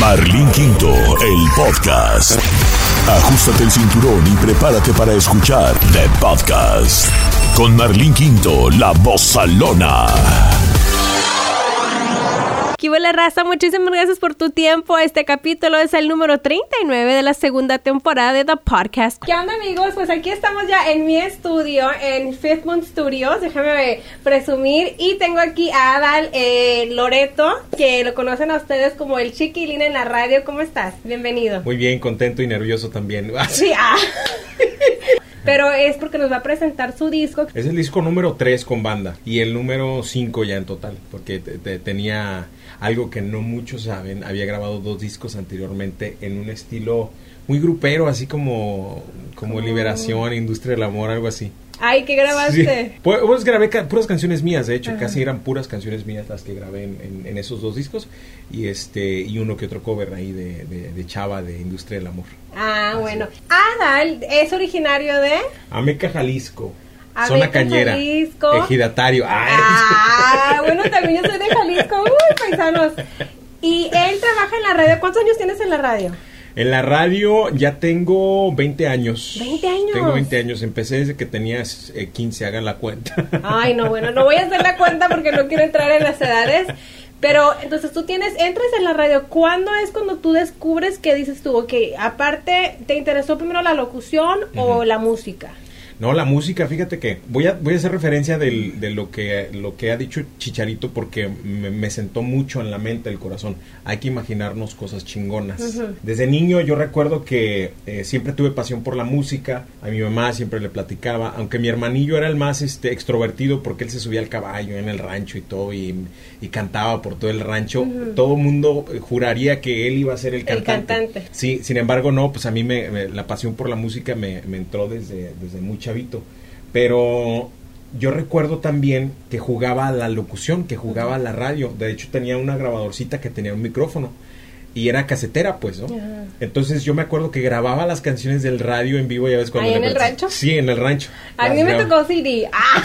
Marlín Quinto, el podcast. Ajustate el cinturón y prepárate para escuchar The Podcast. Con Marlín Quinto, la voz salona. La raza, muchísimas gracias por tu tiempo. Este capítulo es el número 39 de la segunda temporada de The Podcast. ¿Qué onda amigos? Pues aquí estamos ya en mi estudio, en Fifth Moon Studios, déjame presumir. Y tengo aquí a Adal eh, Loreto, que lo conocen a ustedes como el chiquilín en la radio. ¿Cómo estás? Bienvenido. Muy bien, contento y nervioso también. Sí, ah. Pero es porque nos va a presentar su disco. Es el disco número 3 con banda y el número 5 ya en total, porque tenía algo que no muchos saben, había grabado dos discos anteriormente en un estilo muy grupero, así como, como Liberación, Industria del Amor, algo así. Ay, ¿qué grabaste? Pues, pues, grabé puras canciones mías, de hecho, casi eran puras canciones mías las que grabé en, esos dos discos y este y uno que otro cover ahí de, de, Chava de Industria del Amor. Ah, bueno. Adal es originario de Ameca, Jalisco. Zona Cañera. Jalisco. Ejidatario. Ah, bueno, también yo soy de Jalisco. Uy, paisanos. Y él trabaja en la radio. ¿Cuántos años tienes en la radio? En la radio ya tengo 20 años. 20 años. Tengo 20 años. Empecé desde que tenías 15, hagan la cuenta. Ay, no, bueno, no voy a hacer la cuenta porque no quiero entrar en las edades. Pero entonces tú tienes, entras en la radio. ¿Cuándo es cuando tú descubres que dices tú, ok, aparte, ¿te interesó primero la locución o la música? No, la música, fíjate que voy a, voy a hacer referencia del, de lo que, lo que ha dicho Chicharito porque me, sentó mucho en la mente, el corazón. Hay que imaginarnos cosas chingonas. Desde niño yo recuerdo que eh, siempre tuve pasión por la música, a mi mamá siempre le platicaba, aunque mi hermanillo era el más este, extrovertido porque él se subía al caballo en el rancho y todo y, cantaba por todo el rancho, todo el mundo juraría que él iba a ser el cantante. El cantante. Sí, sin embargo no, pues a mí me, la pasión por la música me, me entró desde, desde mucha pero yo recuerdo también que jugaba a la locución, que jugaba a la radio. De hecho, tenía una grabadorcita que tenía un micrófono. Y era casetera, pues, ¿no? Entonces yo me acuerdo que grababa las canciones del radio en vivo, ya ves cuando... ¿Ahí en el rancho? Sí, en el rancho. A mí me tocó CD. ¡Ah!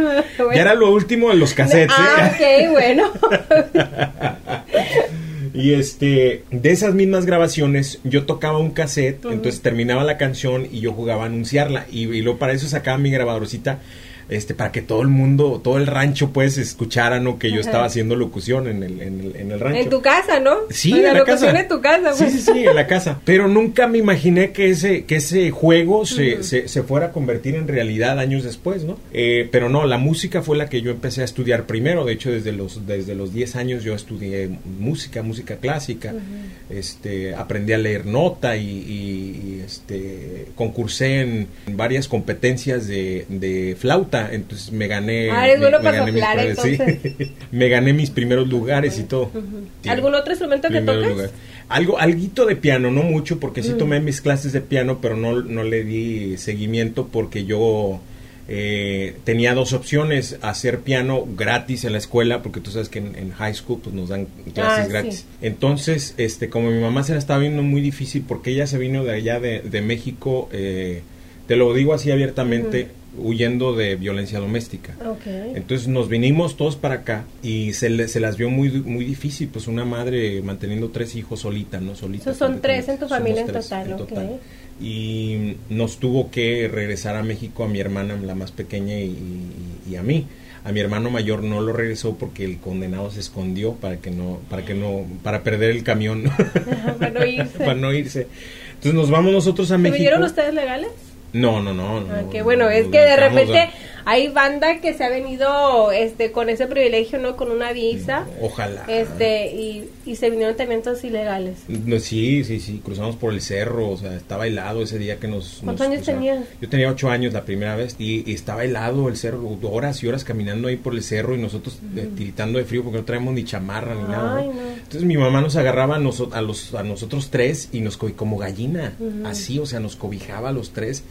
Ya era lo último en los cassettes. Ah, ¿eh? ok, bueno. Y este, de esas mismas grabaciones, yo tocaba un cassette, entonces terminaba la canción y yo jugaba a anunciarla. Y, y luego para eso sacaba mi grabadorcita este, para que todo el mundo, todo el rancho, pues, escuchara, ¿no? Que yo estaba haciendo locución en el, en el, en el rancho. En tu casa, ¿no? Sí, en la, locución en tu casa, pues. Sí, sí, sí, en la casa. Pero nunca me imaginé que ese, que ese juego se, se, se, fuera a convertir en realidad años después, ¿no? Eh, pero no, la música fue la que yo empecé a estudiar primero. De hecho, desde los, desde los 10 años yo estudié música, música clásica. Este, aprendí a leer nota y, y, este, concursé en varias competencias de, de flauta entonces me gané. Ah, me, gané mis, me gané mis primeros lugares y todo. ¿Algún otro instrumento que tocas? Algo, alguito de piano, no mucho, porque sí tomé mis clases de piano, pero no, no le di seguimiento porque yo eh, tenía dos opciones, hacer piano gratis en la escuela, porque tú sabes que en, high school pues nos dan clases ah, gratis. Entonces, este, como mi mamá se la estaba viendo muy difícil, porque ella se vino de allá de, de México, eh, te lo digo así abiertamente, huyendo de violencia doméstica. Entonces nos vinimos todos para acá y se, se las vio muy muy difícil, pues una madre manteniendo tres hijos solita, ¿no? Solita. son tres en tu familia en total, Y nos tuvo que regresar a México a mi hermana, la más pequeña, y, a mí. A mi hermano mayor no lo regresó porque el condenado se escondió para que no, para que no, para perder el camión. para no irse. para no irse. Entonces nos vamos nosotros a México. ¿Vieron ustedes legales? No, no, no. Ah, qué bueno, es que de repente hay banda que se ha venido este con ese privilegio, ¿no? Con una visa. Ojalá. Este, y, y se vinieron también todos ilegales. sí, sí, sí, cruzamos por el cerro, o sea, estaba helado ese día que nos... ¿Cuántos años tenías? Yo tenía ocho años la primera vez y, estaba helado el cerro, horas y horas caminando ahí por el cerro y nosotros uh tiritando de frío porque no traemos ni chamarra ni nada. Entonces mi mamá nos agarraba a, a, los, a nosotros tres y nos como gallina, así, o sea, nos cobijaba a los tres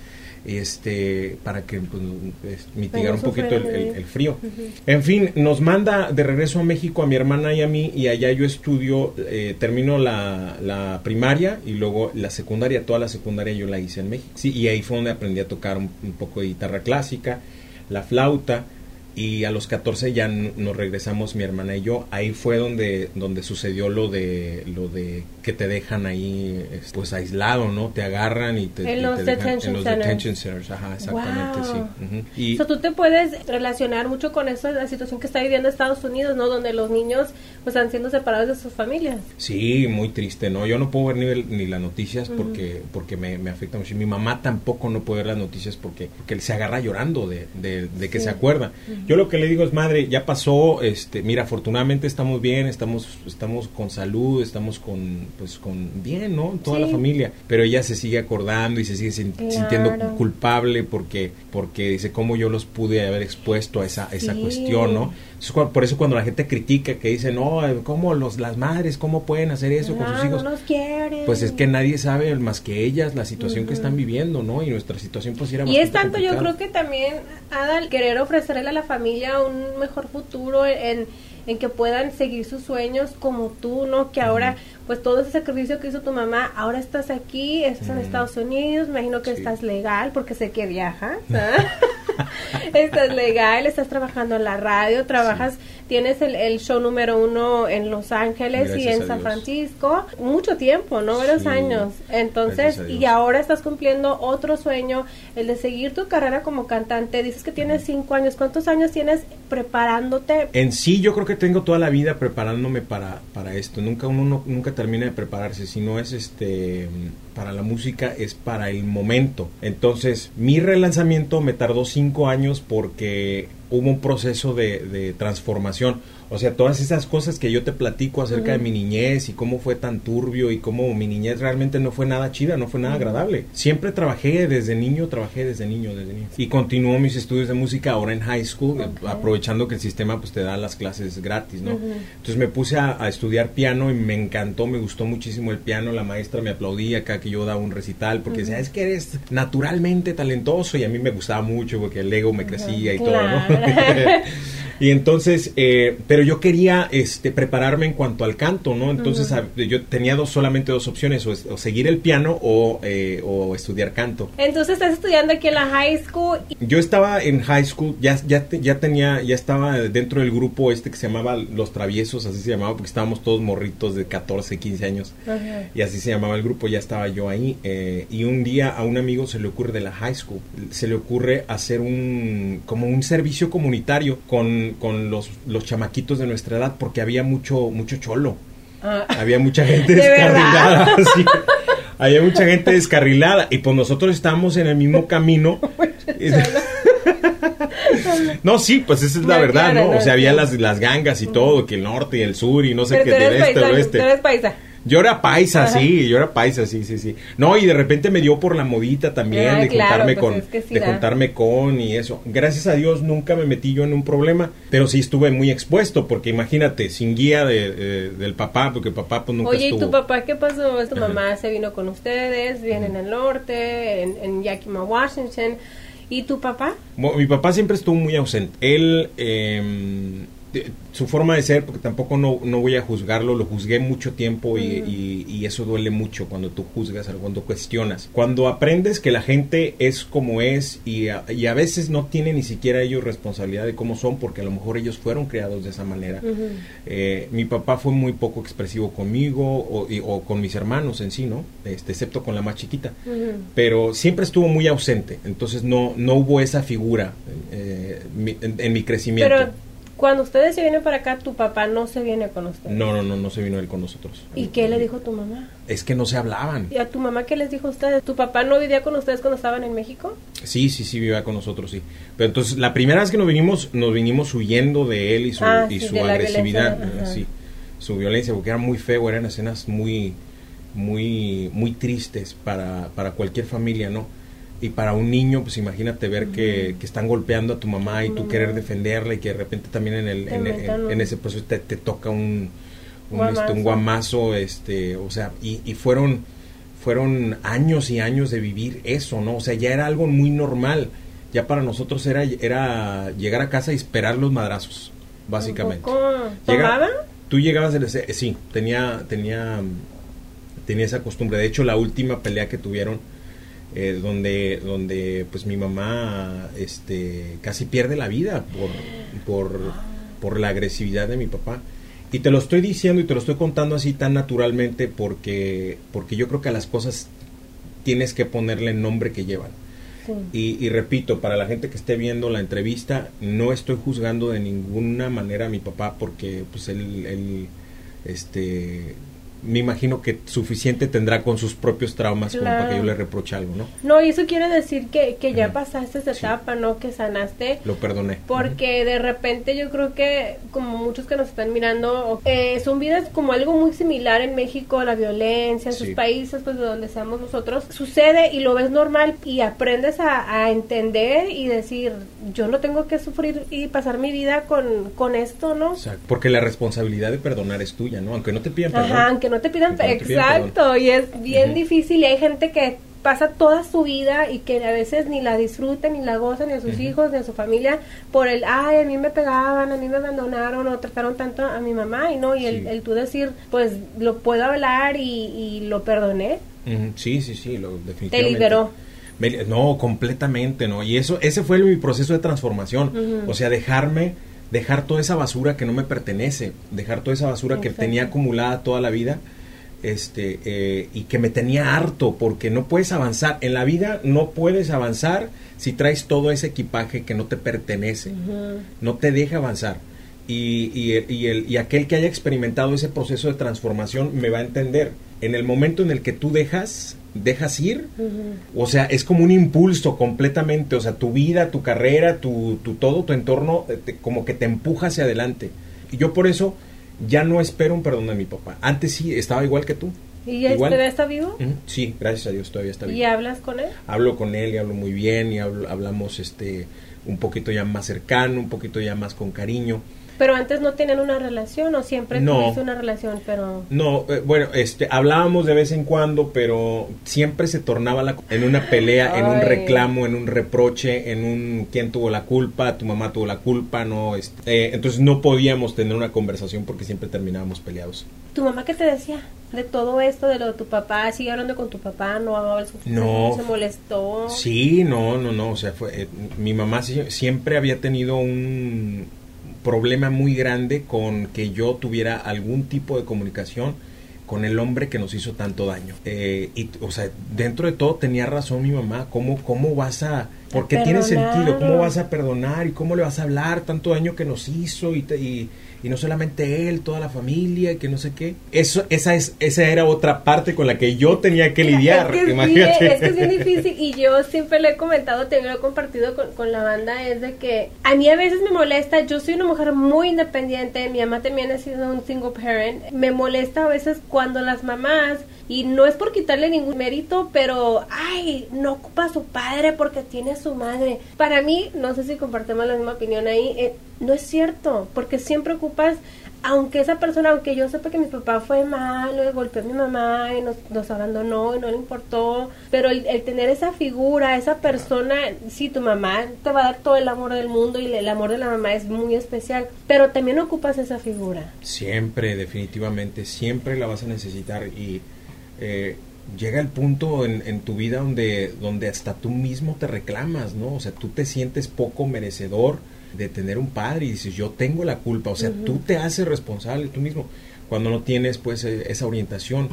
este para que pues, mitigar un poquito el, frío. En fin, nos manda de regreso a México a mi hermana y a mí y allá yo estudio, eh, termino la, la, primaria y luego la secundaria, toda la secundaria yo la hice en México. Sí, y ahí fue donde aprendí a tocar un, poco de guitarra clásica, la flauta y a los 14 ya nos regresamos mi hermana y yo. Ahí fue donde donde sucedió lo de lo de que te dejan ahí pues aislado no te agarran y te en los, detention, centers. ajá exactamente sí. Y tú te puedes relacionar mucho con eso la situación que está viviendo Estados Unidos no donde los niños pues están siendo separados de sus familias. Sí muy triste no yo no puedo ver ni, ni las noticias porque porque me, me, afecta mucho. Mi mamá tampoco no puede ver las noticias porque porque se agarra llorando de, de, que se acuerda yo lo que le digo es, madre, ya pasó, este, mira, afortunadamente estamos bien, estamos, estamos con salud, estamos con, pues, con bien, ¿no? Toda la familia. Pero ella se sigue acordando y se sigue sintiendo culpable porque, porque dice, ¿cómo yo los pude haber expuesto a esa, esa cuestión, ¿no? Por eso cuando la gente critica, que dice, no, ¿cómo los, las madres, cómo pueden hacer eso con sus hijos? No quieren. Pues es que nadie sabe más que ellas la situación que están viviendo, ¿no? Y nuestra situación pues era Y es tanto, yo creo que también, Ada, querer ofrecerle a la familia un mejor futuro en, en que puedan seguir sus sueños como tú, ¿no? Que ahora, pues todo ese sacrificio que hizo tu mamá, ahora estás aquí, estás en Estados Unidos, me imagino que estás legal porque sé que viajas. estás legal, estás trabajando en la radio, trabajas tienes el, el, show número uno en Los Ángeles y en San Francisco, mucho tiempo, ¿no? Varios años. Entonces, y ahora estás cumpliendo otro sueño, el de seguir tu carrera como cantante. Dices que tienes cinco años. ¿Cuántos años tienes preparándote? En sí, yo creo que tengo toda la vida preparándome para, para esto. Nunca uno nunca termina de prepararse. Si no es este para la música, es para el momento. Entonces, mi relanzamiento me tardó cinco años porque hubo un proceso de, de transformación o sea, todas esas cosas que yo te platico acerca de mi niñez y cómo fue tan turbio y cómo mi niñez realmente no fue nada chida, no fue nada agradable. Siempre trabajé desde niño, trabajé desde niño, desde niño. Y continuó mis estudios de música ahora en high school, aprovechando que el sistema pues te da las clases gratis, ¿no? Entonces me puse a, estudiar piano y me encantó, me gustó muchísimo el piano. La maestra me aplaudía cada que yo daba un recital porque decía, es que eres naturalmente talentoso y a mí me gustaba mucho porque el ego me crecía y todo, ¿no? Y entonces, eh, pero yo quería este, prepararme en cuanto al canto, ¿no? Entonces yo tenía dos, solamente dos opciones, o, seguir el piano o, eh, o, estudiar canto. Entonces estás estudiando aquí en la high school. Yo estaba en high school, ya, ya, ya tenía, ya estaba dentro del grupo este que se llamaba Los Traviesos, así se llamaba, porque estábamos todos morritos de 14, 15 años. Y así se llamaba el grupo, ya estaba yo ahí. Eh, y un día a un amigo se le ocurre de la high school, se le ocurre hacer un, como un servicio comunitario con con, los, los chamaquitos de nuestra edad porque había mucho, mucho cholo. Ah. Había mucha gente descarrilada. Había mucha gente descarrilada y pues nosotros estábamos en el mismo camino. no, sí, pues esa es la verdad, ¿no? O sea, había las, las gangas y todo, que el norte y el sur y no sé qué, del este, oeste. Yo era paisa, sí, yo era paisa, sí, sí, sí. No, y de repente me dio por la modita también ah, de juntarme pues con, de juntarme con y eso. Gracias a Dios nunca me metí yo en un problema, pero sí estuve muy expuesto, porque imagínate, sin guía de, del papá, porque papá pues nunca Oye, ¿y tu papá qué pasó? Tu mamá se vino con ustedes, viene en el norte, en, en Yakima, Washington. ¿Y tu papá? mi papá siempre estuvo muy ausente. Él... Eh, su forma de ser, porque tampoco no, no, voy a juzgarlo, lo juzgué mucho tiempo y, y, eso duele mucho cuando tú juzgas, cuando cuestionas. Cuando aprendes que la gente es como es y a, y a, veces no tiene ni siquiera ellos responsabilidad de cómo son, porque a lo mejor ellos fueron creados de esa manera. Eh, mi papá fue muy poco expresivo conmigo o, o, con mis hermanos en sí, ¿no? Este, excepto con la más chiquita. Pero siempre estuvo muy ausente, entonces no, no hubo esa figura eh, en, mi crecimiento. Cuando ustedes se vienen para acá, tu papá no se viene con ustedes. No, no, no, no se vino él con nosotros. ¿Y qué le dijo tu mamá? Es que no se hablaban. ¿Y a tu mamá qué les dijo a ustedes? ¿Tu papá no vivía con ustedes cuando estaban en México? Sí, sí, sí, vivía con nosotros, sí. Pero entonces, la primera vez que nos vinimos, nos vinimos huyendo de él y su, ah, y su agresividad, sí, su violencia, porque era muy feo, eran escenas muy, muy, muy tristes para, para cualquier familia, ¿no? Y para un niño, pues imagínate ver que, que, están golpeando a tu mamá y tú querer defenderla y que de repente también en, el, en, ese proceso te, te toca un, un, este, un guamazo, este, o sea, y, y, fueron, fueron años y años de vivir eso, ¿no? O sea, ya era algo muy normal. Ya para nosotros era, era llegar a casa y esperar los madrazos, básicamente. ¿Tomaban? Tú llegabas, sí, tenía, tenía, tenía esa costumbre. De hecho, la última pelea que tuvieron eh, donde, donde pues mi mamá este, casi pierde la vida por, por, por la agresividad de mi papá. Y te lo estoy diciendo y te lo estoy contando así tan naturalmente porque, porque yo creo que a las cosas tienes que ponerle el nombre que llevan. Y, y, repito, para la gente que esté viendo la entrevista, no estoy juzgando de ninguna manera a mi papá porque pues él, él este, me imagino que suficiente tendrá con sus propios traumas como para que yo le reproche algo, ¿no? No, y eso quiere decir que, que ya pasaste esa etapa, ¿no? Que sanaste. Lo perdoné. Porque de repente yo creo que, como muchos que nos están mirando, eh, son vidas como algo muy similar en México, la violencia, en sus países, pues de donde seamos nosotros, sucede y lo ves normal y aprendes a, a, entender y decir, yo no tengo que sufrir y pasar mi vida con, con esto, ¿no? Exacto, porque la responsabilidad de perdonar es tuya, ¿no? Aunque no te pidan perdón. Ajá, aunque no te pidan, exacto, y es bien difícil y hay gente que pasa toda su vida y que a veces ni la disfruta, ni la goza, ni a sus hijos, ni a su familia, por el, ay, a mí me pegaban, a mí me abandonaron o trataron tanto a mi mamá, y no, y el, tú decir, pues lo puedo hablar y, lo perdoné. Sí, sí, sí, lo, definitivamente. Te liberó. no, completamente, ¿no? Y eso, ese fue mi proceso de transformación, o sea, dejarme dejar toda esa basura que no me pertenece, dejar toda esa basura que tenía acumulada toda la vida este, eh, y que me tenía harto porque no puedes avanzar. En la vida no puedes avanzar si traes todo ese equipaje que no te pertenece, no te deja avanzar. Y, y, y, el, y aquel que haya experimentado ese proceso de transformación me va a entender. En el momento en el que tú dejas, dejas ir, o sea, es como un impulso completamente, o sea, tu vida, tu carrera, tu, tu todo, tu entorno, eh, como que te empuja hacia adelante. Y yo por eso ya no espero un perdón de mi papá. Antes sí, estaba igual que tú. ¿Y ya todavía está vivo? Sí, gracias a Dios todavía está vivo. ¿Y hablas con él? Hablo con él y hablo muy bien y hablamos este un poquito ya más cercano, un poquito ya más con cariño. Pero antes no tenían una relación o siempre no, tuviste una relación, pero no, eh, bueno, este, hablábamos de vez en cuando, pero siempre se tornaba la, en una pelea, en un reclamo, en un reproche, en un quién tuvo la culpa, tu mamá tuvo la culpa, no, este, eh, entonces no podíamos tener una conversación porque siempre terminábamos peleados. ¿Tu mamá qué te decía de todo esto, de lo de tu papá? ¿Sigue hablando con tu papá? ¿No, no se molestó? Sí, no, no, no, o sea, fue, eh, mi mamá siempre había tenido un problema muy grande con que yo tuviera algún tipo de comunicación con el hombre que nos hizo tanto daño. Eh, y, o sea, dentro de todo tenía razón mi mamá, ¿cómo, cómo vas a... Porque tiene sentido, ¿cómo vas a perdonar y cómo le vas a hablar tanto daño que nos hizo y, y, y no solamente él, toda la familia y que no sé qué. Eso, esa, es, esa era otra parte con la que yo tenía que lidiar. Es que, imagínate. es, que es bien difícil y yo siempre lo he comentado, te lo he compartido con, con, la banda, es de que a mí a veces me molesta, yo soy una mujer muy independiente, mi mamá también ha sido un single parent, me molesta a veces cuando las mamás y no es por quitarle ningún mérito, pero, ay, no ocupa a su padre porque tiene a su madre. Para mí, no sé si compartimos la misma opinión ahí, eh, no es cierto, porque siempre ocupas, aunque esa persona, aunque yo sepa que mi papá fue malo, golpeó a mi mamá y nos, nos abandonó y no le importó, pero el, tener esa figura, esa persona, sí, tu mamá te va a dar todo el amor del mundo y el amor de la mamá es muy especial, pero también ocupas esa figura. Siempre, definitivamente, siempre la vas a necesitar y eh, llega el punto en, en, tu vida donde, donde hasta tú mismo te reclamas, ¿no? O sea, tú te sientes poco merecedor de tener un padre y dices, yo tengo la culpa, o sea, tú te haces responsable tú mismo cuando no tienes pues e, esa orientación.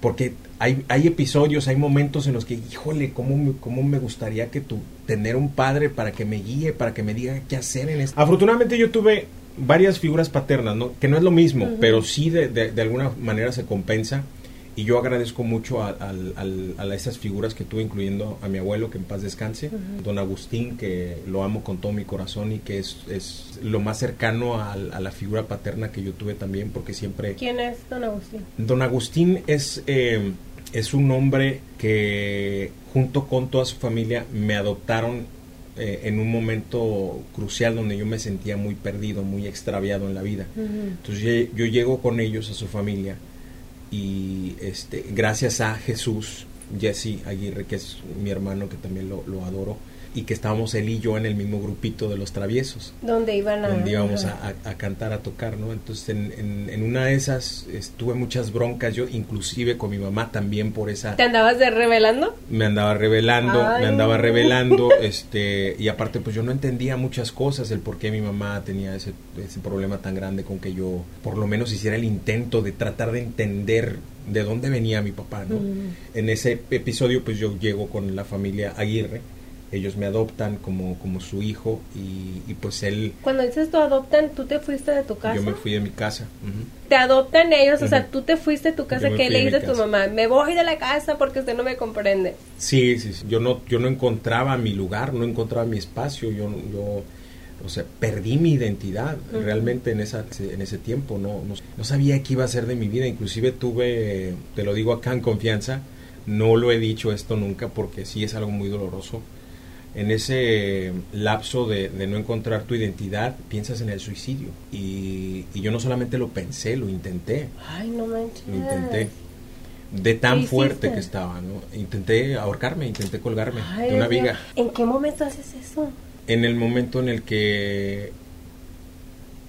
Porque hay, hay episodios, hay momentos en los que, híjole, ¿cómo, cómo me gustaría que tú, tener un padre para que me guíe, para que me diga qué hacer en esto. Afortunadamente yo tuve varias figuras paternas, ¿no? que no es lo mismo, pero sí de, de, de alguna manera se compensa y yo agradezco mucho a, a, esas figuras que tuve, incluyendo a mi abuelo, que en paz descanse, don Agustín, que lo amo con todo mi corazón y que es, es lo más cercano a, la figura paterna que yo tuve también, porque siempre... ¿Quién es don Agustín? Don Agustín es, eh, es un hombre que junto con toda su familia me adoptaron eh, en un momento crucial donde yo me sentía muy perdido, muy extraviado en la vida. Entonces yo, yo llego con ellos a su familia y este, gracias a Jesús, Jesse Aguirre, que es mi hermano que también lo, adoro, y que estábamos él y yo en el mismo grupito de los traviesos. Donde iban a... Donde íbamos a, a, cantar, a tocar, ¿no? Entonces en, en, en, una de esas estuve muchas broncas, yo inclusive con mi mamá también por esa... ¿Te andabas de revelando? Me andaba revelando, me andaba revelando, este, y aparte pues yo no entendía muchas cosas, el por qué mi mamá tenía ese, ese problema tan grande con que yo por lo menos hiciera el intento de tratar de entender de dónde venía mi papá, ¿no? En ese episodio pues yo llego con la familia Aguirre, ellos me adoptan como, como su hijo y, pues él... Cuando dices tú adoptan, ¿tú te fuiste de tu casa? Yo me fui de mi casa. Te adoptan ellos, o sea, tú te fuiste de tu casa, ¿qué le dices a tu mamá? Me voy de la casa porque usted no me comprende. Sí, sí, sí, yo no, yo no encontraba mi lugar, no encontraba mi espacio, yo... yo o sea, perdí mi identidad realmente en, esa, en ese tiempo, no, no, no, sabía qué iba a ser de mi vida, inclusive tuve, te lo digo acá en confianza, no lo he dicho esto nunca porque sí es algo muy doloroso, en ese lapso de, no encontrar tu identidad, piensas en el suicidio. Y, yo no solamente lo pensé, lo intenté. Ay, no manches. Lo intenté. De tan fuerte que estaba, ¿no? Intenté ahorcarme, intenté colgarme de una viga. ¿En qué momento haces eso? En el momento en el que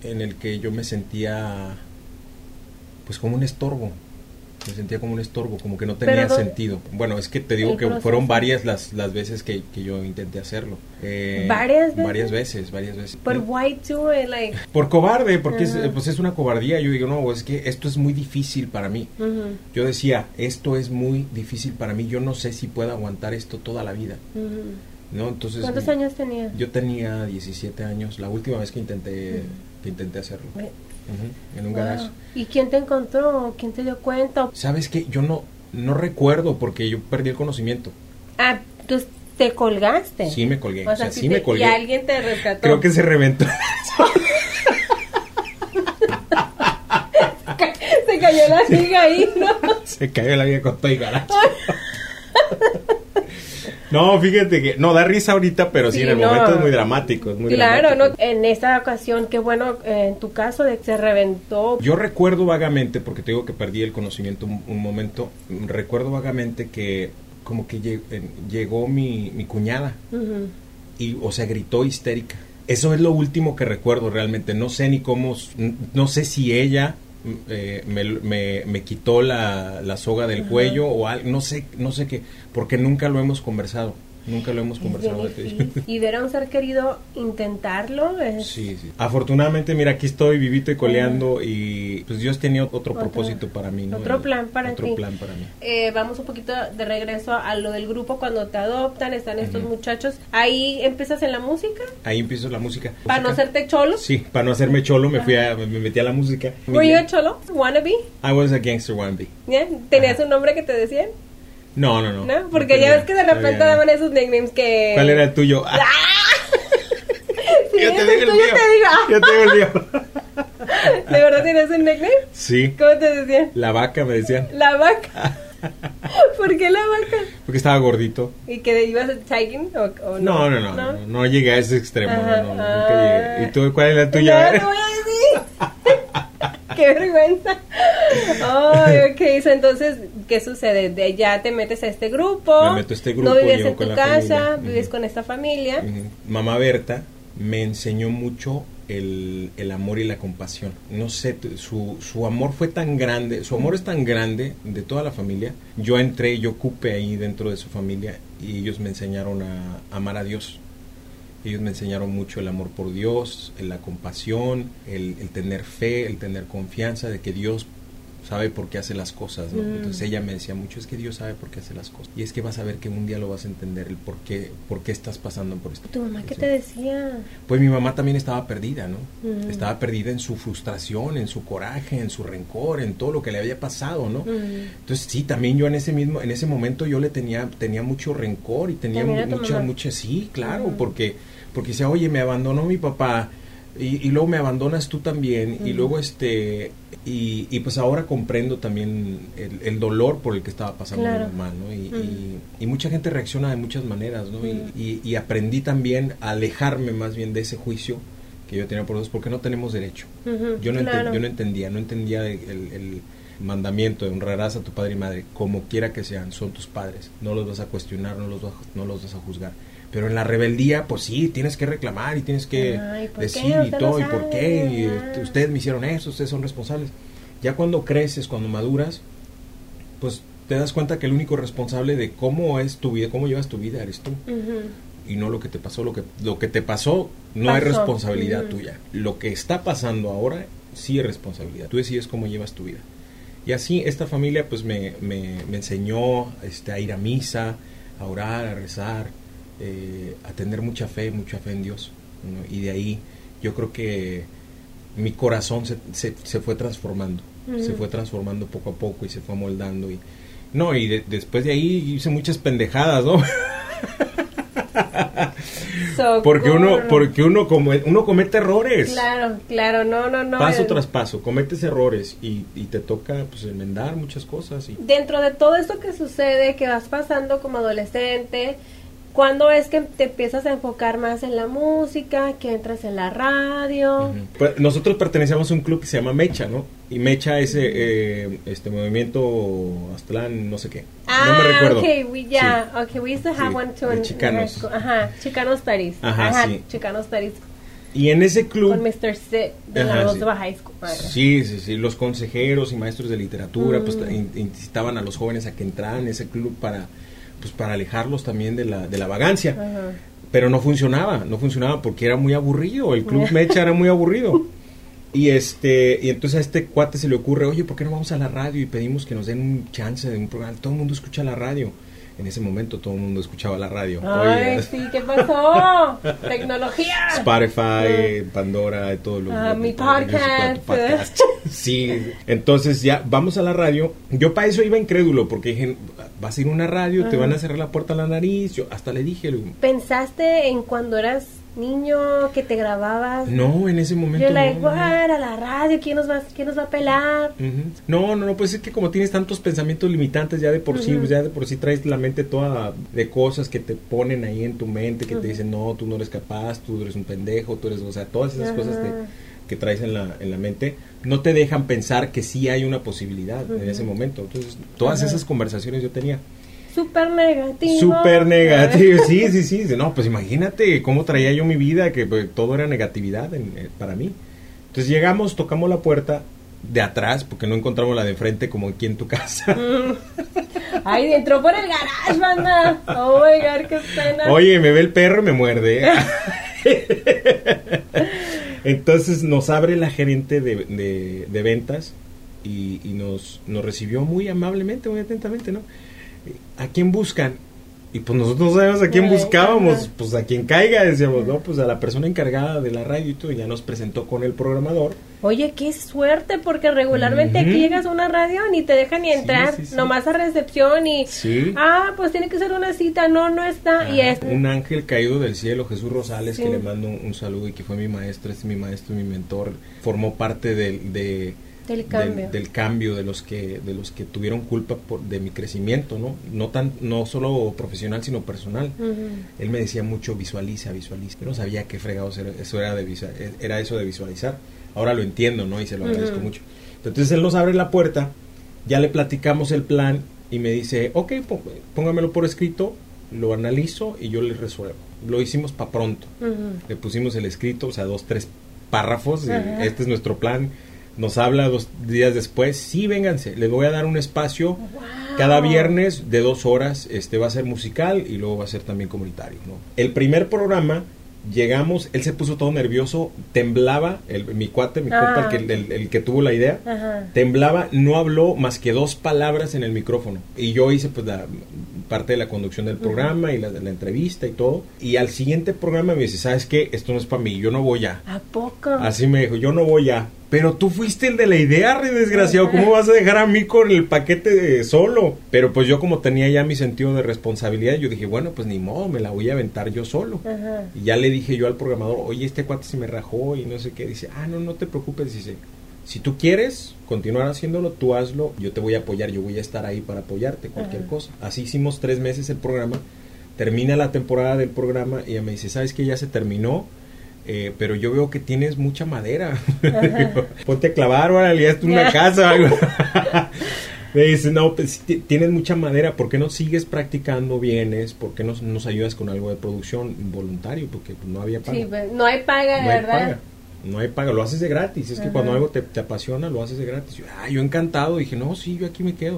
en el que yo me sentía pues como un estorbo me sentía como un estorbo, como que no tenía sentido. Bueno, es que te digo que fueron varias las, las veces que, que yo intenté hacerlo. Eh, ¿Varias veces? Varias veces, varias veces. ¿Por why do it? Like... Por cobarde, porque es, pues es una cobardía. Yo digo, no, es que esto es muy difícil para mí. Yo decía, esto es muy difícil para mí, yo no sé si puedo aguantar esto toda la vida. ¿No? Entonces, ¿Cuántos años tenías? Yo tenía 17 años, la última vez que intenté, que intenté hacerlo en un garaje. ¿Y quién te encontró? ¿Quién te dio cuenta? Sabes que yo no, no recuerdo porque yo perdí el conocimiento. Ah, tú te colgaste. Sí, me colgué. O sea, sí me colgué. Y alguien te rescató. Creo que se reventó. se cayó la viga ahí, ¿no? Se cayó la viga con todo y garaje. No, fíjate que no da risa ahorita, pero sí, en el momento es muy dramático. Es muy claro, No, en esta ocasión, qué bueno, en tu caso de que se reventó. Yo recuerdo vagamente, porque te digo que perdí el conocimiento un, momento, recuerdo vagamente que como que llegó mi, mi cuñada y, o sea, gritó histérica. Eso es lo último que recuerdo realmente. No sé ni cómo, no sé si ella eh, me, me, quitó la, la soga del cuello o algo, no sé, no sé qué, porque nunca lo hemos conversado. Nunca lo hemos conversado. ¿Y de un ser querido intentarlo? Sí, sí. Afortunadamente, mira, aquí estoy vivito y coleando y pues Dios tenía otro, propósito para mí. ¿no? Otro plan para otro plan para mí. Eh, vamos un poquito de regreso a lo del grupo cuando te adoptan, están estos muchachos. ¿Ahí empiezas en la música? Ahí empiezo la música. ¿Para no hacerte cholo? Sí, para no hacerme cholo me fui a, me metí a la música. ¿Were you a cholo? ¿Wannabe? I was a gangster wannabe. ¿Tenías un nombre que te decían? No, no, no. ¿No? Porque ya ves que de repente daban esos nicknames que... ¿Cuál era el tuyo? ¡Ah! yo te digo el mío. Yo te digo el mío. ¿De verdad tienes un nickname? Sí. ¿Cómo te decían? La vaca, me decían. La vaca. ¿Por qué la vaca? Porque estaba gordito. ¿Y que ibas a tagging o, no? No, no, no, no, no, llegué a ese extremo. no, no, nunca llegué. ¿Y tú cuál es la tuya? No, no voy a decir. qué vergüenza. Ay, ok, entonces, ¿qué sucede? De ya te metes a este grupo. Me meto a este grupo. No vives en tu casa, vives con esta familia. Mamá Berta me enseñó mucho el, el, amor y la compasión. No sé, su, su amor fue tan grande, su amor es tan grande de toda la familia. Yo entré, yo ocupé ahí dentro de su familia y ellos me enseñaron a amar a Dios. Ellos me enseñaron mucho el amor por Dios, la compasión, el, el tener fe, el tener confianza de que Dios sabe por qué hace las cosas, ¿no? Mm. Entonces ella me decía mucho, es que Dios sabe por qué hace las cosas. Y es que vas a ver que un día lo vas a entender, el por qué, por qué estás pasando por esto. ¿Tu mamá qué te decía? Pues mi mamá también estaba perdida, ¿no? Mm. Estaba perdida en su frustración, en su coraje, en su rencor, en todo lo que le había pasado, ¿no? Mm. Entonces sí, también yo en ese mismo, en ese momento yo le tenía, tenía mucho rencor y tenía mucha, mucha, sí, claro, porque, porque decía, oye, me abandonó mi papá, y, luego me abandonas tú también y luego este y, y, pues ahora comprendo también el, dolor por el que estaba pasando mi mamá ¿no? Y, y, mucha gente reacciona de muchas maneras ¿no? y, aprendí también a alejarme más bien de ese juicio que yo tenía por Dios porque no tenemos derecho. Yo no yo no entendía no entendía el, el mandamiento de honrarás a tu padre y madre como quiera que sean son tus padres. No los vas a cuestionar no los vas, no los vas a juzgar Pero en la rebeldía, pues sí, tienes que reclamar y tienes que Ay, decir y todo, y por qué, y este, ustedes me hicieron eso, ustedes son responsables. Ya cuando creces, cuando maduras, pues te das cuenta que el único responsable de cómo es tu vida, cómo llevas tu vida, eres tú. Ujú. Y no lo que te pasó, lo que, lo que te pasó no es responsabilidad Ujú. tuya. Lo que está pasando ahora sí es responsabilidad. Tú decides cómo llevas tu vida. Y así esta familia pues me, me, me enseñó este, a ir a misa, a orar, a rezar, eh, a tener mucha fe, mucha fe en Dios. ¿no? Y de ahí yo creo que mi corazón se, se, se fue transformando, se fue transformando poco a poco y se fue moldando. Y, no, y de- después de ahí hice muchas pendejadas, ¿no? Porque uno, porque uno, come- uno comete errores. Claro, claro, no, no, no. paso tras paso, cometes errores y, y te toca pues enmendar muchas cosas. Y, Dentro de todo esto que sucede, que vas pasando como adolescente, ¿cuándo es que te empiezas a enfocar más en la música, que entras en la radio? Pues, nosotros pertenecemos a un club que se llama Mecha, ¿no? Y Mecha es eh, eh, este movimiento Aztlán, no sé qué. Ah, no me recuerdo. okay, we, yeah, Sí. okay, we used to have Sí, one too in- Chicanos. Ajá, Chicano Studies. Ajá, sí. Chicano Studies Y en ese club... con Mr. Sid de Ajá, la sí. Roosevelt High School. Sí, sí, sí, los consejeros y maestros de literatura pues Mm. in- incitaban a los jóvenes a que entraran en ese club para pues para alejarlos también de la, de la vagancia. Ajá. Pero no funcionaba, no funcionaba porque era muy aburrido, el club Mecha era muy aburrido. Y este y entonces a este cuate se le ocurre, "Oye, ¿por qué no vamos a la radio y pedimos que nos den un chance de un programa? Todo el mundo escucha la radio." En ese momento todo el mundo escuchaba la radio. Ay, Oye, sí, ¿qué pasó? Tecnología. Spotify, Pandora, y todo lo Ah, mi podcast. Sí, entonces ya vamos a la radio. Yo para eso iba incrédulo porque dije, vas a ir a una radio, te van a cerrar la puerta a la nariz. Yo hasta le dije, ¿Pensaste en cuando eras niño que te grababas? no, en ese momento Yo like, no, a la radio, ¿quién nos va, quién nos va a pelar? No, no, no, pues es que como tienes tantos pensamientos limitantes ya de por sí, pues ya de por sí traes la mente toda de cosas que te ponen ahí en tu mente, que te dicen, no, tú no eres capaz, tú eres un pendejo, tú eres, o sea, todas esas cosas que, que traes en la, en la mente, no te dejan pensar que sí hay una posibilidad en ese momento. Entonces, todas esas conversaciones yo tenía. Súper negativo. Súper negativo, sí, sí, sí. No, pues imagínate cómo traía yo mi vida, que pues, todo era negatividad en- eh, para mí. Entonces llegamos, tocamos la puerta de atrás, porque no encontramos la de frente como aquí en tu casa. Ay, entró por el garage, banda. Oh my god, qué pena. Oye, me ve el perro y me muerde. Entonces nos abre la gerente de, de- de ventas y, y nos, nos recibió muy amablemente, muy atentamente, ¿no? ¿A quién buscan? Y pues nosotros no sabemos a quién buscábamos, pues a quien caiga, decíamos, ¿no? Pues a la persona encargada de la radio y todo, y ya nos presentó con el programador. Oye, qué suerte, porque regularmente aquí llegas a una radio ni te dejan ni entrar, sí, sí. nomás a recepción y... Sí. Ah, pues tiene que ser una cita, no, no está. y es... Un ángel caído del cielo, Jesús Rosales, que le mando un, un saludo y que fue mi maestro, es mi maestro, mi mentor, formó parte del, de- Del cambio. del cambio de los que de los que tuvieron culpa por, de mi crecimiento, ¿no? No tan no solo profesional sino personal. Él me decía mucho visualiza, visualiza. Yo no sabía qué fregados era eso era de visa- era eso de visualizar. Ahora lo entiendo, ¿no? Y se lo agradezco mucho. Entonces él nos abre la puerta, ya le platicamos el plan y me dice, ok, pó- póngamelo por escrito, lo analizo y yo le resuelvo. Lo hicimos para pronto. Le pusimos el escrito, o sea, dos, tres párrafos. y este es nuestro plan. Nos habla dos días después. Sí, vénganse. Les voy a dar un espacio Wow. cada viernes de dos horas. Este va a ser musical y luego va a ser también comunitario. ¿no? El primer programa llegamos. Él se puso todo nervioso, temblaba. El, mi cuate, mi Ah. compa, el que, el- el que tuvo la idea Ajá. temblaba, no habló más que dos palabras en el micrófono. Y yo hice pues la parte de la conducción del programa y la, la entrevista y todo. Y al siguiente programa me dice, ¿sabes qué? Esto no es para mí, yo no voy ya. ¿A poco? Así me dijo, yo no voy ya. Pero tú fuiste el de la idea, re desgraciado. ¿Cómo vas a dejar a mí con el paquete de solo? Pero pues yo como tenía ya mi sentido de responsabilidad, yo dije, bueno, pues ni modo, me la voy a aventar yo solo. Ajá. Y ya le dije yo al programador, oye, este cuate se me rajó y no sé qué. Dice, ah, no, no te preocupes. Dice, si tú quieres continuar haciéndolo, tú hazlo. Yo te voy a apoyar, yo voy a estar ahí para apoyarte, cualquier Ajá. cosa. Así hicimos tres meses el programa. Termina la temporada del programa y ella me dice, ¿sabes que Ya se terminó. Eh, pero yo veo que tienes mucha madera. Ponte a clavar, órale, hazte una casa. Me dice, no, pues ti- tienes mucha madera, ¿por qué no sigues practicando bienes? ¿Por qué no nos ayudas con algo de producción voluntario? Porque pues, no había paga. Sí, pues, no hay paga, no hay ¿verdad? paga. No hay paga, lo haces de gratis. Es que cuando algo te, te apasiona, lo haces de gratis. Yo, ah, yo encantado, dije, no, sí, yo aquí me quedo.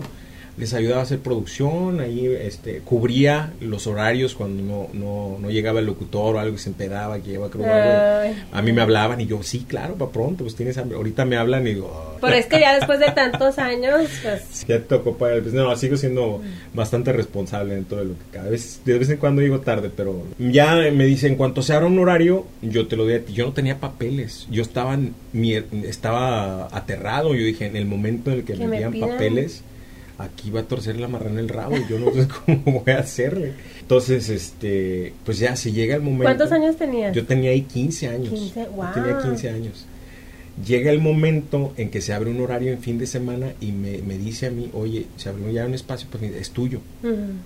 Les ayudaba a hacer producción, ahí este, cubría los horarios cuando no, no, no llegaba el locutor o algo y se empedaba, que lleva creo algo. A mí me hablaban y yo, sí, claro, para pronto, pues tienes hambre. Ahorita me hablan y digo, "Ah". Pero es que ya después de tantos años, pues... Ya tocó para el- pues, no, sigo siendo bastante responsable en todo lo que cada vez, de vez en cuando llego tarde, pero ya me dice, en cuanto se abra un horario, yo te lo doy a ti. Yo no tenía papeles, yo estaba, mi- estaba aterrado, yo dije, en el momento en el que, me me pidan. papeles, aquí va a torcer la marrana el rabo, yo no sé cómo voy a hacerle. Entonces, este, pues ya, si llega el momento... ¿Cuántos años tenías? Yo tenía ahí 15 años. 15, Yo wow. tenía 15 años. Llega el momento en que se abre un horario en fin de semana y me, me dice a mí, oye, se abrió ya un espacio, pues es tuyo,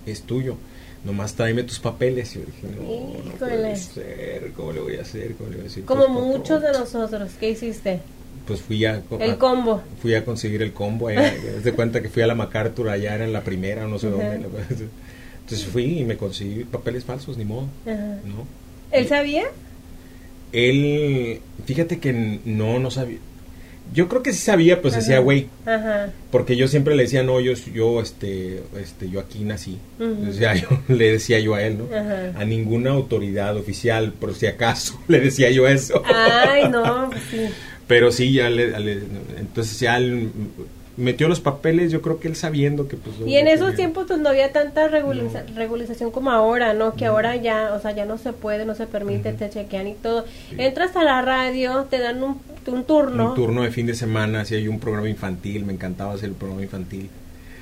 es tuyo. Nomás tráeme tus papeles. Y yo dije, no, no puede ser, ¿cómo le voy a hacer? ¿Cómo le voy a decir? Como Pues, muchos de nosotros, ¿qué hiciste? Pues fui a, El a- combo. fui a conseguir el combo. allá. Haz de cuenta que fui a la MacArthur, allá era en la primera, no sé dónde. Entonces fui y me conseguí papeles falsos, ni modo. Ajá. ¿no? ¿Él sabía? Él, fíjate que no, no sabía. Yo creo que sí sabía, pues decía, güey, porque yo siempre le decía, no, yo, yo, este, este, yo aquí nací. O sea, yo, le decía yo a él, ¿no? Ajá. A ninguna autoridad oficial, por si acaso, le decía yo eso. Ay, no, pues sí. Pero sí, ya le, le- entonces ya él metió los papeles, yo creo que él sabiendo que pues... Y en no esos tiempos pues no había tanta regulariza- regularización como ahora, ¿no? Que ahora ya, o sea, ya no se puede, no se permite, te chequean y todo. Entras a la radio, te dan un, un turno. Un turno de fin de semana, si hay un programa infantil, me encantaba hacer el programa infantil.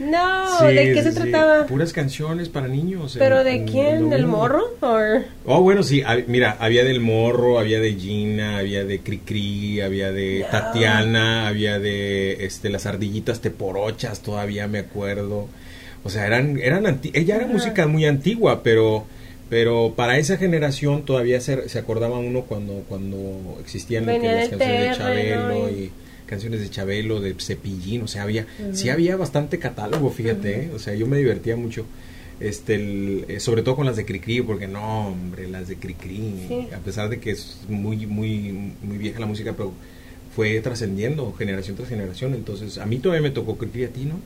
No, Sí, ¿de qué se sí, trataba? Puras canciones para niños. ¿Pero de quién? ¿Del morro? Or- Oh, bueno, sí, hab- mira, había del Morro, había de Gina, había de Cricri, había de Tatiana, había de este las ardillitas teporochas, todavía me acuerdo. O sea, eran eran anti- ella era Ajá. música muy antigua, pero pero para esa generación todavía se, se acordaba uno cuando cuando existían lo que las canciones de Chabelo y canciones de Chabelo, de Cepillín, o sea, había sí había bastante catálogo, fíjate, ¿eh? o sea, yo me divertía mucho este el- eh, sobre todo con las de Cricri porque no hombre las de Cricri Sí. a pesar de que es muy muy muy vieja la música pero fue trascendiendo generación tras generación entonces a mí todavía me tocó Cricri a ti no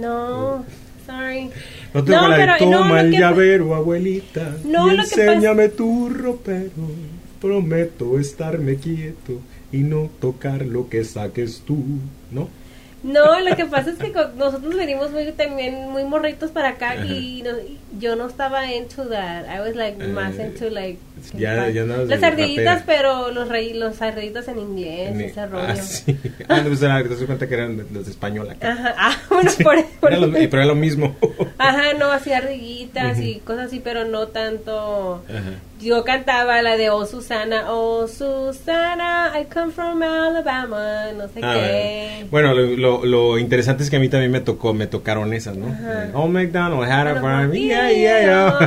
No, sorry. no te No, la de pero- toma el que- llavero abuelita No, y lo que pasa- enséñame tu ropero prometo estarme quieto y no tocar lo que saques tú no No, lo que pasa es que nosotros venimos muy también muy morritos para acá y no- y yo no estaba into that. I was like más Eh, into like ya- ya andabas las ardillitas, pero los rey, los ardillitas en inglés, Ni- ese rollo. ah, sí. ah, no, pues era, te das cuenta que eran los de español acá Ajá, ah, bueno, por, por- Era lo- pero era lo mismo Ajá, no, así ardillitas y Ujú. cosas así, pero no tanto. Ajá. Yo cantaba la de Oh Susana, Oh Susana, I come from Alabama, no sé Ah, qué. bueno, lo, lo, lo interesante es que a mí también me tocó, me tocaron esas, ¿no? Ajá. Eh, Oh, McDonald had a farm, yeah, yeah.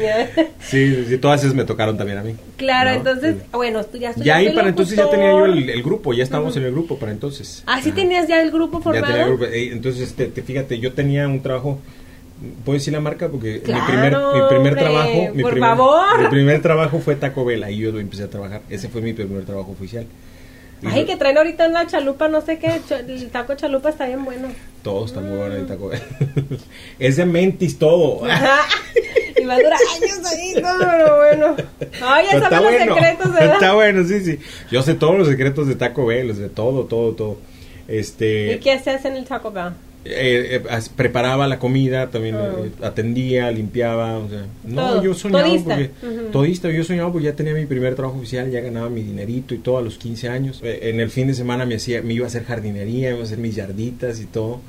yeah. Sí, sí, todas esas me tocaron también a mí. Claro, ¿no? entonces, bueno, tú ya Ya ahí para entonces ya tenía yo el, el grupo, ya estábamos en el grupo para entonces. Ah, sí tenías ya el grupo Ya formado. tenía el grupo. Eh, Entonces, te, te- fíjate, yo tenía un trabajo, ¿puedo decir la marca? Porque Claro, mi primer, mi primer hombre, trabajo, mi por primer, favor. mi primer trabajo fue Taco Bell, ahí yo empecé a trabajar. Ese fue mi primer trabajo oficial. Y Ay, lo- que traen ahorita en la chalupa, no sé qué, el taco chalupa está bien bueno. Todo está muy bueno el Taco Bell. es de mentis todo. Y va a durar años ahí, todo, pero bueno. Ay, ya saben los secretos, ¿verdad? Está bueno, sí, sí. Yo sé todos los secretos de Taco Bell, los de todo, todo, todo. Este, ¿Y qué se hace en el Taco Bell? Eh, eh, preparaba la comida, también Ah. eh, atendía, limpiaba, o sea, no, Todo. yo soñaba Todista. porque todista, yo soñaba porque ya tenía mi primer trabajo oficial, ya ganaba mi dinerito y todo a los 15 años. Eh, en el fin de semana me hacía, me iba a hacer jardinería, iba a hacer mis yarditas y todo.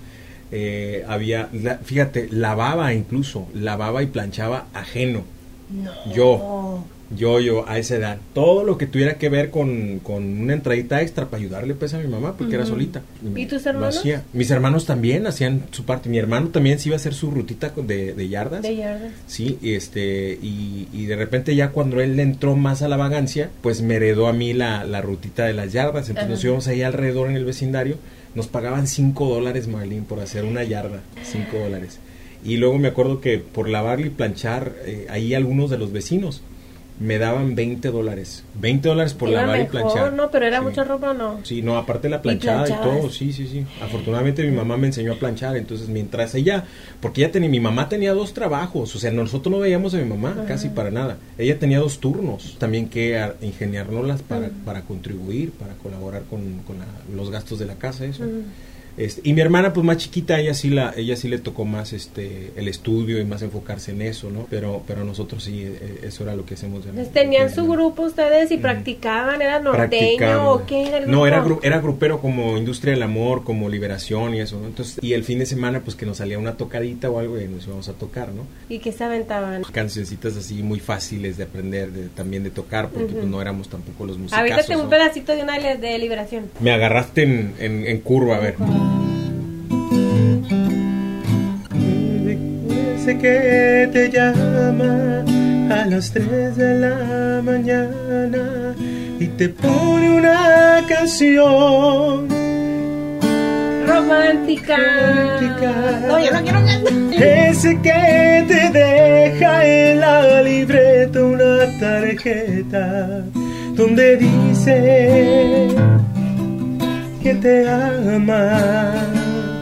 Eh, había, la- fíjate, lavaba incluso, lavaba y planchaba ajeno. No. Yo. Yo, yo, a esa edad. Todo lo que tuviera que ver con, con una entradita extra para ayudarle pues a mi mamá, porque era solita. ¿Y tus hermanos? hacía. Mis hermanos también hacían su parte. Mi hermano también se iba a hacer su rutita de, de yardas. De yardas. Sí, y este, y, y de repente ya cuando él entró más a la vagancia, pues me heredó a mí la, la rutita de las yardas. Entonces Ajá. nos íbamos ahí alrededor en el vecindario, Nos pagaban 5 dólares, Marlene, por hacer una yarda. 5 dólares. Y luego me acuerdo que por lavar y planchar, eh, ahí algunos de los vecinos me daban 20 dólares. 20 dólares por Era lavar y planchar. ¿no? Pero era Sí. mucha ropa no. Sí, no, aparte la planchada y, todo, sí, sí, sí. Afortunadamente mi mamá me enseñó a planchar, entonces mientras ella, porque ella tenía, mi mamá tenía dos trabajos, o sea, nosotros no veíamos a mi mamá casi para nada. Ella tenía dos turnos, también que ingeniárnoslas para, para contribuir, para colaborar con, con la- los gastos de la casa, eso. Este, y mi hermana, pues más chiquita, ella sí la, ella sí le tocó más este el estudio y más enfocarse en eso, ¿no? Pero, pero nosotros sí, eh, eso era lo que hacemos. en- Entonces, tenían en- su grupo ustedes y practicaban, ¿era norteño o qué era el No, era, grupo? era grupero como Industria del Amor, como Liberación y eso, ¿no? Entonces, y el fin de semana, pues que nos salía una tocadita o algo y nos íbamos a tocar, ¿no? ¿Y qué se aventaban? Cancioncitas así muy fáciles de aprender, de, también de tocar, porque pues no éramos tampoco los musicazos, Avítate un ¿no? pedacito de una de de liberación. Me agarraste en, en, en curva, a ver. Que te llama a las 3 de la mañana y te pone una canción. Romántica. Romántica. No, yo no quiero cantar. Ese que te deja en la libreta una tarjeta donde dice que te ama.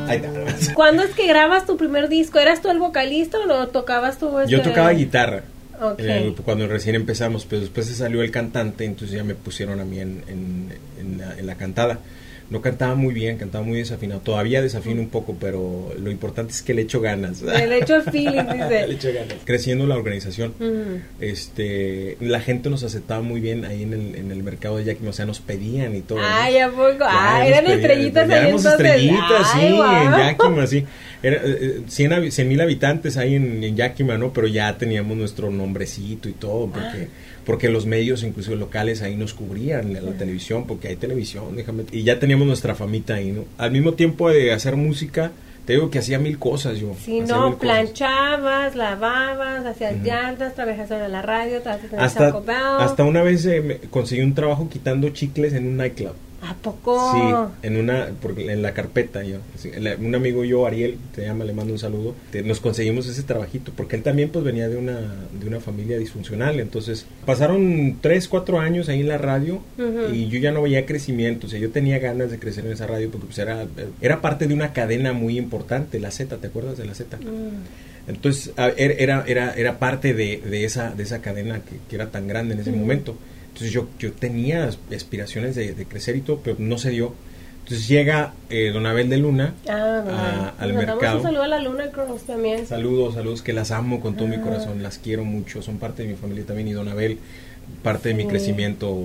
Ahí está. ¿Cuándo es que grabas tu primer disco? ¿Eras tú el vocalista o no tocabas tú? Yo este- tocaba guitarra Ok. eh, cuando recién empezamos, pero después se salió el cantante, entonces ya me pusieron a mí en, en- en la, en la cantada. No cantaba muy bien, cantaba muy desafinado. Todavía desafino un poco, pero lo importante es que le echo ganas. Le echo feeling, dice. Le echo ganas. Creciendo la organización, este, la gente nos aceptaba muy bien ahí en el, en el mercado de Yakima, o sea, nos pedían y todo. ¿no? Ay, ¿a poco? Ya, nos eran pedían, estrellitas ahí entonces. estrellitas, Ay, sí, guau. en Yakima, sí. Era, eh, 100 habi- 100 mil habitantes ahí en, en Yakima, ¿no? Pero ya teníamos nuestro nombrecito y todo, porque, porque los medios, inclusive locales, ahí nos cubrían la, la televisión, porque hay televisión, déjame. Y ya teníamos nuestra famita ahí, ¿no? Al mismo tiempo de hacer música, te digo que hacía mil cosas yo. Si hacía no, cosas. planchabas, lavabas, hacías yardas, trabajaste en la radio, trabajaste en el Hasta, Bell. hasta una vez eh, me conseguí un trabajo quitando chicles en un nightclub. ¿A poco? Sí, en una, porque en la carpeta yo, sí, la- un amigo yo, Ariel, te llama, le mando un saludo, te- nos conseguimos ese trabajito, porque él también pues venía de una, de una familia disfuncional, entonces pasaron tres, cuatro años ahí en la radio y yo ya no veía crecimiento, o sea, yo tenía ganas de crecer en esa radio porque pues era, era parte de una cadena muy importante, la Z, ¿te acuerdas de la Z? Mm. Entonces er- era, era, era parte de, de esa, de esa cadena que, que era tan grande en ese momento. Entonces yo, yo tenía aspiraciones de, de crecer y todo, pero no se dio. Entonces llega eh, Don Abel de Luna Ah, a- al mercado. un saludo a la Luna Girls también. Saludos, saludos, que las amo con todo mi Ah. corazón, las quiero mucho, son parte de mi familia también y Don Abel, parte de mi Sí. crecimiento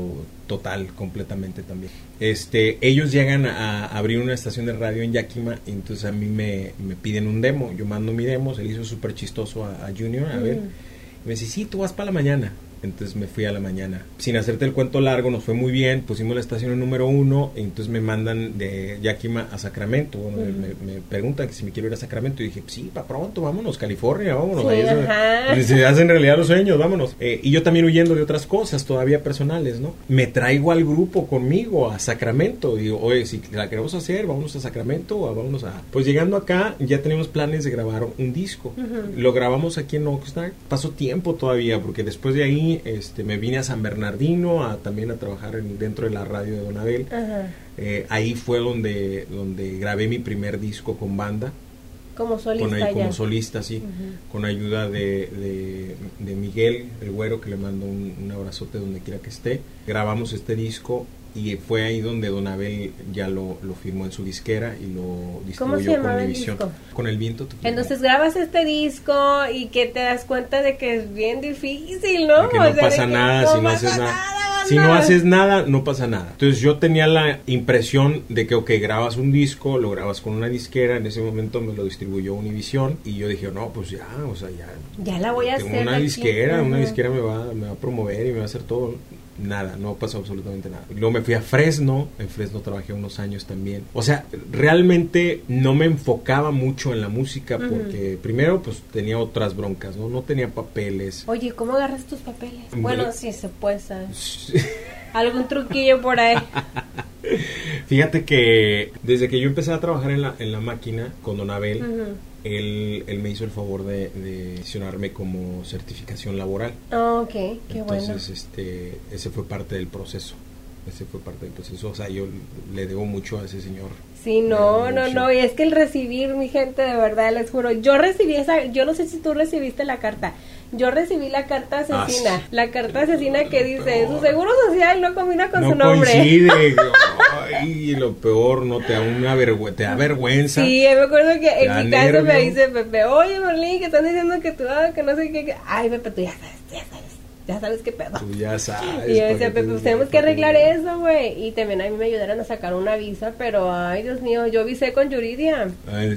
total, completamente también. Este, ellos llegan a, a abrir una estación de radio en Yakima y entonces a mí me, me piden un demo, yo mando mi demo, se le hizo súper chistoso a, a Junior, a ver, Mm. y me dice, sí, tú vas para la mañana. Entonces me fui a la mañana. Sin hacerte el cuento largo, nos fue muy bien. Pusimos la estación número uno. Y entonces me mandan de Yakima a Sacramento. Bueno, me, me preguntan que si me quiero ir a Sacramento. Y dije, sí, para pronto, vámonos, California, vámonos. Sí, ahí se hacen realidad los sueños, vámonos. Eh, y yo también huyendo de otras cosas todavía personales, ¿no? Me traigo al grupo conmigo a Sacramento. Digo, oye, si la queremos hacer, vámonos a Sacramento o vámonos a... Pues llegando acá, ya tenemos planes de grabar un disco. Lo grabamos aquí en Oxnard. Pasó tiempo todavía, porque después de ahí este, me vine a San Bernardino a, también a trabajar en- dentro de la radio de Don Abel. Eh, ahí fue donde, donde grabé mi primer disco con banda. Como solista con, como solista, sí, con ayuda de, de, de Miguel, el güero, que le mando un, un abrazote donde quiera que esté. Grabamos este disco y fue ahí donde Don Abel ya lo, lo firmó en su disquera y lo ¿Cómo se distribuyó con el disco? Con el viento. Entonces grabas este disco y que te das cuenta de que es bien difícil, ¿no? De que O no sea, pasa que nada si no haces nada. nada, Si no haces nada, no pasa nada. Entonces yo tenía la impresión de que, ok, grabas un disco, lo grabas con una disquera, en ese momento me lo distribuyó Univision y yo dije, no, pues ya, o sea, ya. Ya la voy a tengo hacer una aquí. disquera, una disquera me va, me va a promover y me va a hacer todo. Nada, no pasó absolutamente nada. Luego me fui a Fresno, en Fresno trabajé unos años también. O sea, realmente no me enfocaba mucho en la música porque primero pues tenía otras broncas, ¿no? No tenía papeles. Oye, ¿cómo agarras tus papeles? Bueno. Bueno, sí, se puede saber. algún truquillo por ahí. Fíjate que desde que yo empecé a trabajar en la, en la máquina con Don Abel, él, él, me hizo el favor de, de como certificación laboral. Ah, ok, qué bueno. Entonces, este, ese fue parte del proceso. Ese fue parte del proceso. O sea, yo le debo mucho a ese señor. Sí, no, no, no. Y es que el recibir, mi gente, de verdad, les juro. Yo recibí esa, yo no sé si tú recibiste la carta. Yo recibí la carta asesina. Ah, la carta asesina que dice, su seguro social no combina con su nombre. Coincide. Ay, lo peor, no te da una vergüenza, te da vergüenza. Sí, me acuerdo que en mi caso me dice Pepe, oye Marlene, que están diciendo que tú, ah, que no sé qué. Ay, Pepe, tú ya sabes, ya sabes ya sabes qué pedo. Tú ya sabes. Y yo decía, pues tenemos que arreglar eso, güey. Y también a mí me ayudaron a sacar una visa, pero ay, Dios mío, yo visé con Yuridia.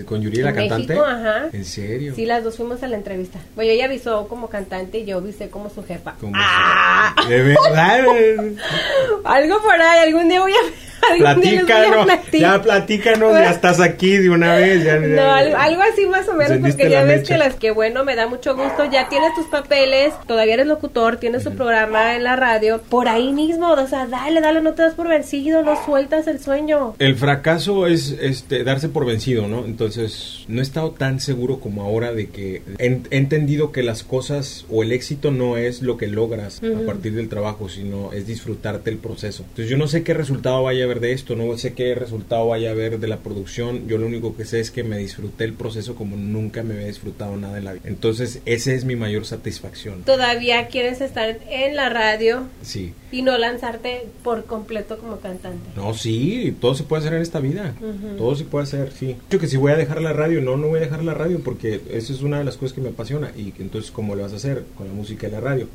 ¿Con Yuridia la cantante? México, ajá. ¿En serio? Sí, las dos fuimos a la entrevista. Bueno, ella visó como cantante y yo visé como su jefa. ¡Ah! ¿De verdad? Algo por ahí, algún día voy a Platícanos, ya platícanos, ya estás aquí de una vez. Ya, no, algo, así más o menos, porque ya ves que las que bueno, me da mucho gusto, ya tienes tus papeles, todavía eres locutor, tienes tu programa en la radio, por ahí mismo, o sea, dale, dale, no te das por vencido, no sueltas el sueño. El fracaso es este darse por vencido, ¿no? Entonces, no he estado tan seguro como ahora de que he, entendido que las cosas o el éxito no es lo que logras a partir del trabajo, sino es disfrutarte el proceso. Entonces, yo no sé qué resultado vaya a haber de esto, no sé qué resultado vaya a haber de la producción, yo lo único que sé es que me disfruté el proceso como nunca me había disfrutado nada en la vida. Entonces, esa es mi mayor satisfacción. ¿Todavía quieres estar en la radio? Sí. Y no lanzarte por completo como cantante. No, sí, todo se puede hacer en esta vida. Todo se puede hacer, sí. Yo que si voy a dejar la radio, no, no voy a dejar la radio porque eso es una de las cosas que me apasiona y entonces cómo le vas a hacer con la música y la radio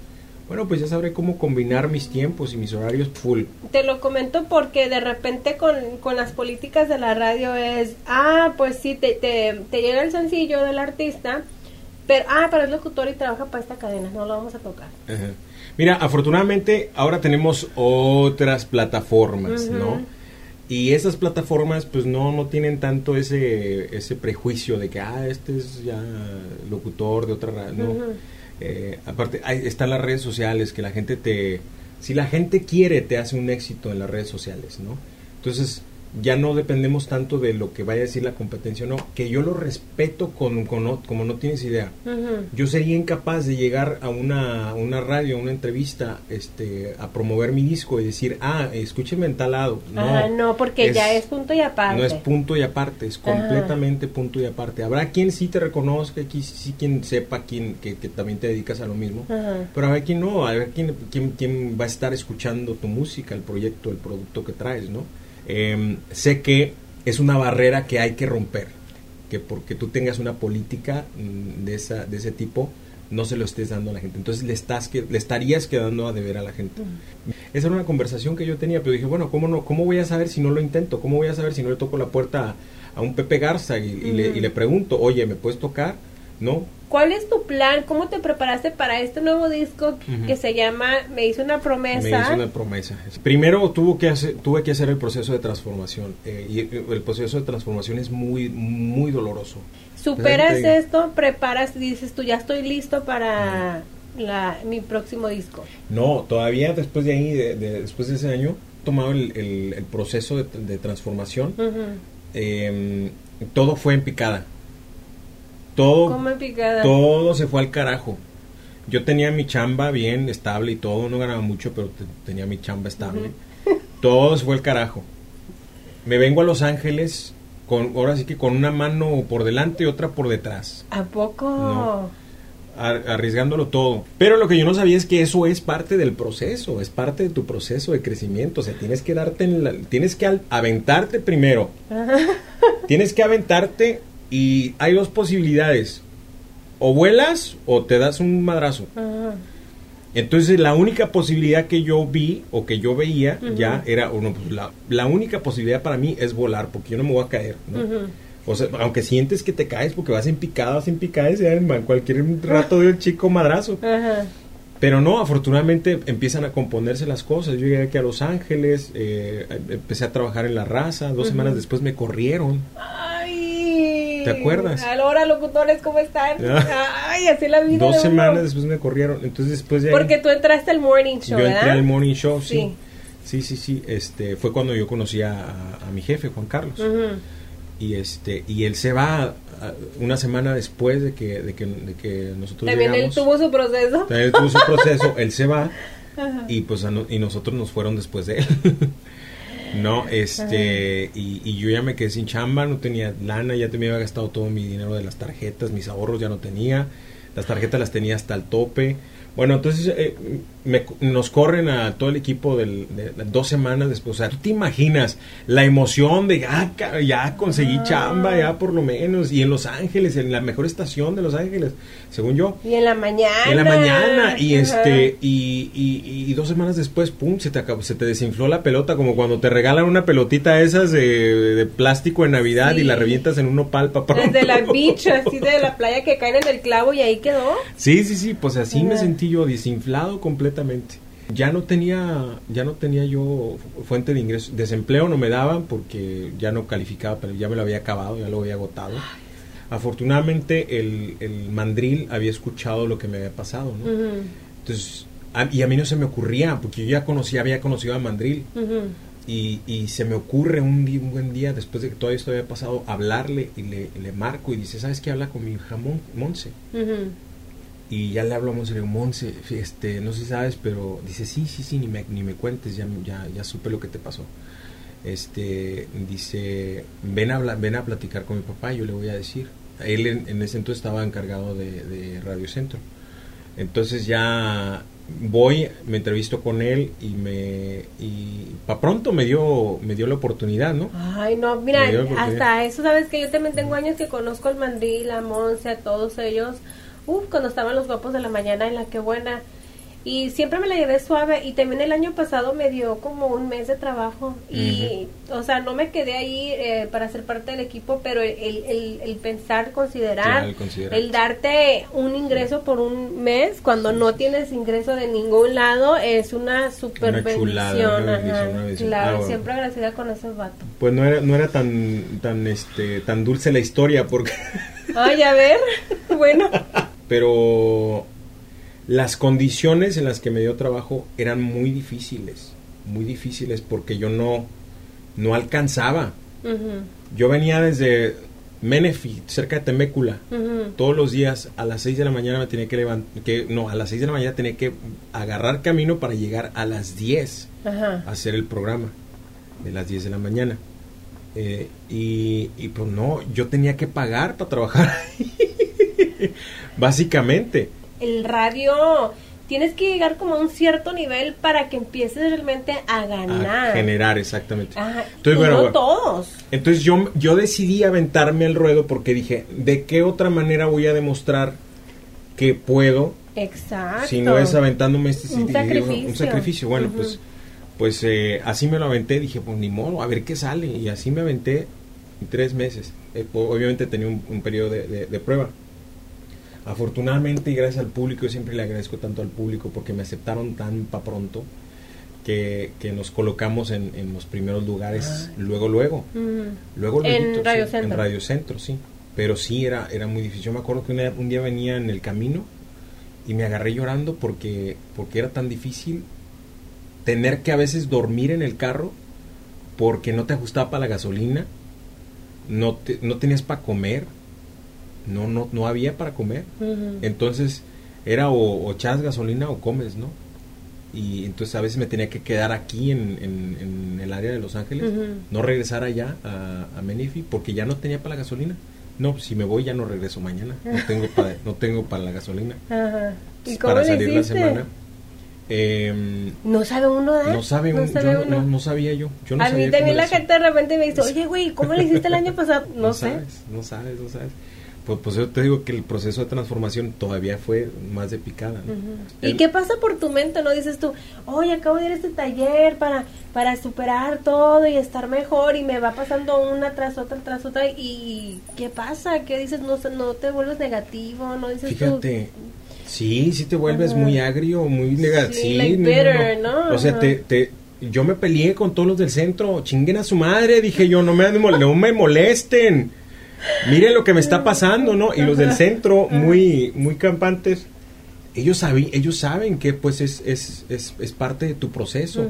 bueno, pues ya sabré cómo combinar mis tiempos y mis horarios full. Te lo comento porque de repente con, las políticas de la radio es, ah, pues sí, te, te, te llega el sencillo del artista, pero, ah, pero es locutor y trabaja para esta cadena, no lo vamos a tocar. Mira, afortunadamente ahora tenemos otras plataformas, ¿no? Y esas plataformas pues no, no tienen tanto ese, ese prejuicio de que, ah, este es ya locutor de otra radio, no. Eh, aparte, hay, están las redes sociales, que la gente te... Si la gente quiere, te hace un éxito en las redes sociales, ¿no? Entonces, ya no dependemos tanto de lo que vaya a decir la competencia no, que yo lo respeto con, con como no tienes idea. Yo sería incapaz de llegar a una, una radio, a una entrevista, este, a promover mi disco y decir, ah, escúcheme en tal lado. No, ah, no porque ya es punto y aparte. No es punto y aparte, es completamente punto y aparte. Habrá quien sí te reconozca, quien, sí quien sepa quien, que, también te dedicas a lo mismo, pero habrá quien no, habrá quien, quien, quien va a estar escuchando tu música, el proyecto, el producto que traes, ¿no? Em, sé que es una barrera que hay que romper, que porque tú tengas una política mm, de, esa, de ese tipo, no se lo estés dando a la gente. Entonces le, estás que, le estarías quedando a deber a la gente. Esa era una conversación que yo tenía, pero dije, bueno, ¿cómo, no, ¿cómo voy a saber si no lo intento? ¿Cómo voy a saber si no le toco la puerta a, un Pepe Garza y, le, y, le, pregunto, oye, ¿me puedes tocar? ¿No? ¿Cuál es tu plan? ¿Cómo te preparaste para este nuevo disco que se llama Me hizo una promesa? Me hizo una promesa. Primero tuvo que hacer, tuve que hacer el proceso de transformación eh, y el proceso de transformación es muy, muy doloroso. ¿Superas esto? ¿Preparas? Dices tú, ya estoy listo para la, mi próximo disco. No, todavía después de ahí, después de ese año, he tomado el, el, proceso de, transformación. Em, todo fue en picada todo, todo se fue al carajo. Yo tenía mi chamba bien estable y todo, no ganaba mucho, pero tenía mi chamba estable. Todo se fue al carajo. Me vengo a Los Ángeles con ahora sí que con una mano por delante y otra por detrás. ¿A poco? arriesgándolo todo. Pero lo que yo no sabía es que eso es parte del proceso, es parte de tu proceso de crecimiento. O sea, tienes que darte, tienes que aventarte primero. tienes que aventarte y hay dos posibilidades. O vuelas o te das un madrazo. Entonces la única posibilidad que yo vi o que yo veía ya era, bueno, pues, la, la, única posibilidad para mí es volar porque yo no me voy a caer. O sea, aunque sientes que te caes porque vas en picada, vas en picada, en cualquier rato de un chico madrazo. Pero no, afortunadamente empiezan a componerse las cosas. Yo llegué aquí a Los Ángeles, eh, empecé a trabajar en la raza, dos semanas después me corrieron. ¿Te acuerdas? Ahora, locutores, ¿cómo están? Ay, así la vida. Dos semanas después me corrieron. Entonces, después Porque tú entraste al morning show. Yo entré al morning show, sí. Sí, sí, sí. Este, fue cuando yo conocí a, a mi jefe, Juan Carlos. Ujú. Y este, y él se va una semana después de que, de que, de que nosotros También él llegamos. tuvo su proceso. También él tuvo su proceso, él se va Ajá. y pues a no- y nosotros nos fueron después de él. No, este, y, y yo ya me quedé sin chamba, no tenía lana, ya te me había gastado todo mi dinero de las tarjetas, mis ahorros ya no tenía, las tarjetas las tenía hasta el tope. Bueno, entonces eh, me- nos corren a todo el equipo del, de, de dos semanas después. O sea, tú te imaginas la emoción de ya, ca- ya conseguí Ah. chamba, ya por lo menos, y en Los Ángeles, en la mejor estación de Los Ángeles, según yo. Y en la mañana. En la mañana y Ajá. este y, y- y dos semanas después pum se te acabó, se te desinfló la pelota como cuando te regalan una pelotita esas de, de plástico en Navidad Sí. y la revientas en un nopal para Desde la beach, así de la playa que caen en el clavo y ahí quedó. Sí, sí, sí, pues así me sentí yo desinflado completamente. Ya no tenía ya no tenía yo fuente de ingreso, desempleo no me daban porque ya no calificaba, pero ya me lo había acabado, ya lo había agotado. Afortunadamente el, el mandril había escuchado lo que me había pasado, ¿no? Ujú, Entonces, a- y a mí no se me ocurría, porque yo ya conocía, había conocido a Mandril, ujú. y, y se me ocurre un, día, un buen día, después de que todo esto había pasado, hablarle, y le, le marco, y dice, ¿sabes qué? Habla con mi hija Mon- Monse. Ujú. Y ya le hablo a Monse, le digo, Monse, este, no sé si sabes, pero dice, sí, sí, sí, ni me, ni me cuentes, ya, ya, ya supe lo que te pasó. Este, dice, ven a, ven a platicar con mi papá, yo le voy a decir. Él en, en ese entonces estaba encargado de, de Radio Centro. Entonces ya voy, me entrevisto con él y me y para pronto me dio me dio la oportunidad, ¿no? Ay, no, mira, hasta eso, sabes que yo también tengo años que conozco al Mandril, a Monse, a todos ellos. Uf, cuando estaban los guapos de la mañana en la que buena. Y siempre me la llevé suave. Y también el año pasado me dio como un mes de trabajo. Y, o sea, no me quedé ahí eh, para ser parte del equipo, pero el, el, pensar, considerar, el considerar. el darte un ingreso por un mes cuando no tienes ingreso de ningún lado es una super Una chulada, bendición. una bendición, ajá. una bendición. Claro, Ah, bueno. siempre agradecida con esos vatos. Pues no era no era tan tan este tan dulce la historia porque Ay, a ver. bueno. pero las condiciones en las que me dio trabajo eran muy difíciles, muy difíciles porque yo no no alcanzaba. Yo venía desde Menifee, cerca de Temécula. Todos los días a las 6 de la mañana me tenía que levantar, que no, a las 6 de la mañana tenía que agarrar camino para llegar a las 10 Ajá. a hacer el programa de las 10 de la mañana. Eh, y, y pues no, yo tenía que pagar para trabajar. Básicamente. El radio, tienes que llegar como a un cierto nivel para que empieces realmente a ganar. A generar, exactamente. Ajá. Entonces, y bueno, no bueno. todos. Entonces yo, yo decidí aventarme al ruedo porque dije, ¿de qué otra manera voy a demostrar que puedo Exacto. si no es aventándome este Un digo, sacrificio. un sacrificio bueno pues pues eh, así me lo aventé dije pues ni modo a ver qué sale y así me aventé en tres meses Eh, obviamente tenía un, un periodo de, de- de prueba afortunadamente y gracias al público yo siempre le agradezco tanto al público porque me aceptaron tan pa pronto que, que nos colocamos en, en los primeros lugares luego luego Ujú. Luego En luego, Radio sí, Centro. En Radio Centro, sí. Pero sí, era, era muy difícil. Yo me acuerdo que una- un día venía en el camino y me agarré llorando porque, porque era tan difícil tener que a veces dormir en el carro porque no te ajustaba para la gasolina, no, te- no tenías para comer, no, no, no había para comer. Entonces era o, o echas gasolina o comes, ¿no? Y entonces a veces me tenía que quedar aquí en, en- en el área de Los Ángeles, no regresar allá a, a Menifee porque ya no tenía para la gasolina. No, si me voy ya no regreso mañana, no tengo para, no tengo para la gasolina. Ajá. ¿Y cómo para salir la semana. Em, No sabe uno, ¿verdad? no sabe, sabe yo no, uno. no- no sabía yo. yo no a mí también la gente de repente me dice, oye, güey, ¿cómo le hiciste el año pasado? No, sé. sabes, no sabes, no sabes. Pues, pues yo te digo que el proceso de transformación todavía fue más de picada. ¿no? ¿Y El- qué pasa por tu mente? ¿No dices tú, oye, acabo de ir a este taller para, para superar todo y estar mejor y me va pasando una tras otra, tras otra y ¿qué pasa? ¿Qué dices? No, no te vuelves negativo, no dices tú... Fíjate, sí, sí te vuelves muy agrio, muy negativo. Sí, like bitter, ¿no? O sea, te, te, yo me peleé con todos los del centro, chinguen a su madre, dije yo, no me, no me molesten. Miren lo que me está pasando, ¿no? Y los del centro, muy, muy campantes, ellos saben, ellos saben que pues es, es, es, es parte de tu proceso.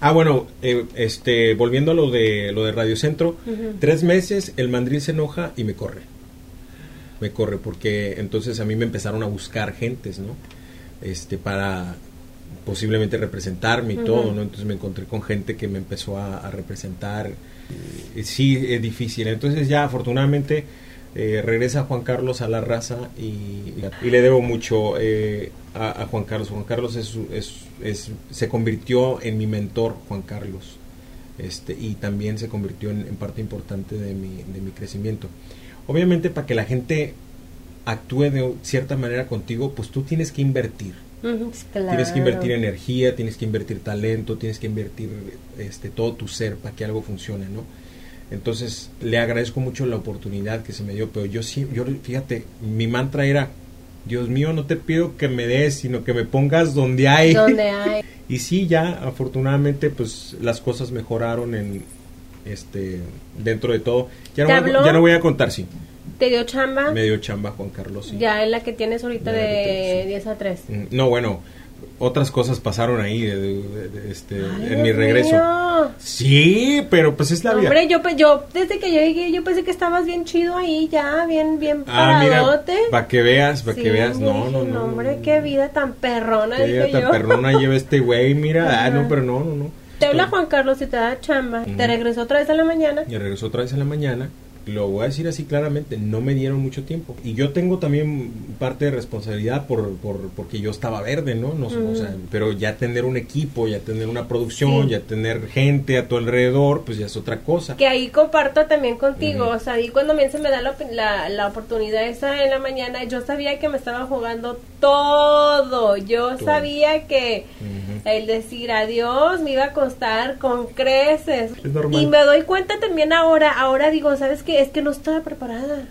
Ah, bueno, eh, este, volviendo a lo de lo de Radio Centro, tres meses el mandril se enoja y me corre. Me corre porque entonces a mí me empezaron a buscar gentes, ¿no? Este, para posiblemente representarme y todo, ¿no? Entonces me encontré con gente que me empezó a, representar. Sí, es difícil. Entonces ya afortunadamente eh, regresa Juan Carlos a la raza y, le debo mucho eh, a, Juan Carlos. Juan Carlos es, es, se convirtió en mi mentor, Juan Carlos. Este, y también se convirtió en, parte importante de mi, de mi crecimiento. Obviamente para que la gente actúe de cierta manera contigo, pues tú tienes que invertir Tienes que invertir energía, tienes que invertir talento, tienes que invertir este, todo tu ser para que algo funcione, ¿no? Entonces, le agradezco mucho la oportunidad que se me dio, pero yo sí, yo, fíjate, mi mantra era, Dios mío, no te pido que me des, sino que me pongas donde hay. Donde hay. y sí, ya, afortunadamente, pues las cosas mejoraron en, este, dentro de todo. Ya no, ya no voy a contar, sí. ¿Te dio chamba? Me dio chamba Juan Carlos. Sí. Ya en la que tienes ahorita de 10 a 3. Mm, no, bueno, otras cosas pasaron ahí este, en mi regreso. Sí, pero pues es la vida. Hombre, yo, yo desde que yo llegué, yo pensé que estabas bien chido ahí, ya, bien, bien ah, paradote. para que veas, para que veas. No, no, no, Hombre, qué vida tan perrona. Qué vida tan perrona lleva este güey, mira. ah, no, pero no, no, no. Te habla Juan Carlos y te da chamba. Te regresó otra vez en la mañana. Y regresó otra vez en la mañana lo voy a decir así claramente, no me dieron mucho tiempo. Y yo tengo también parte de responsabilidad por, por porque yo estaba verde, ¿no? no o sea, pero ya tener un equipo, ya tener una producción, ya tener gente a tu alrededor, pues ya es otra cosa. Que ahí comparto también contigo, o sea, ahí cuando a mí se me da la, la, oportunidad esa en la mañana, yo sabía que me estaba jugando todo, yo sabía que el decir adiós me iba a costar con creces. Y me doy cuenta también ahora, ahora digo, ¿sabes qué? Es que no estaba preparada.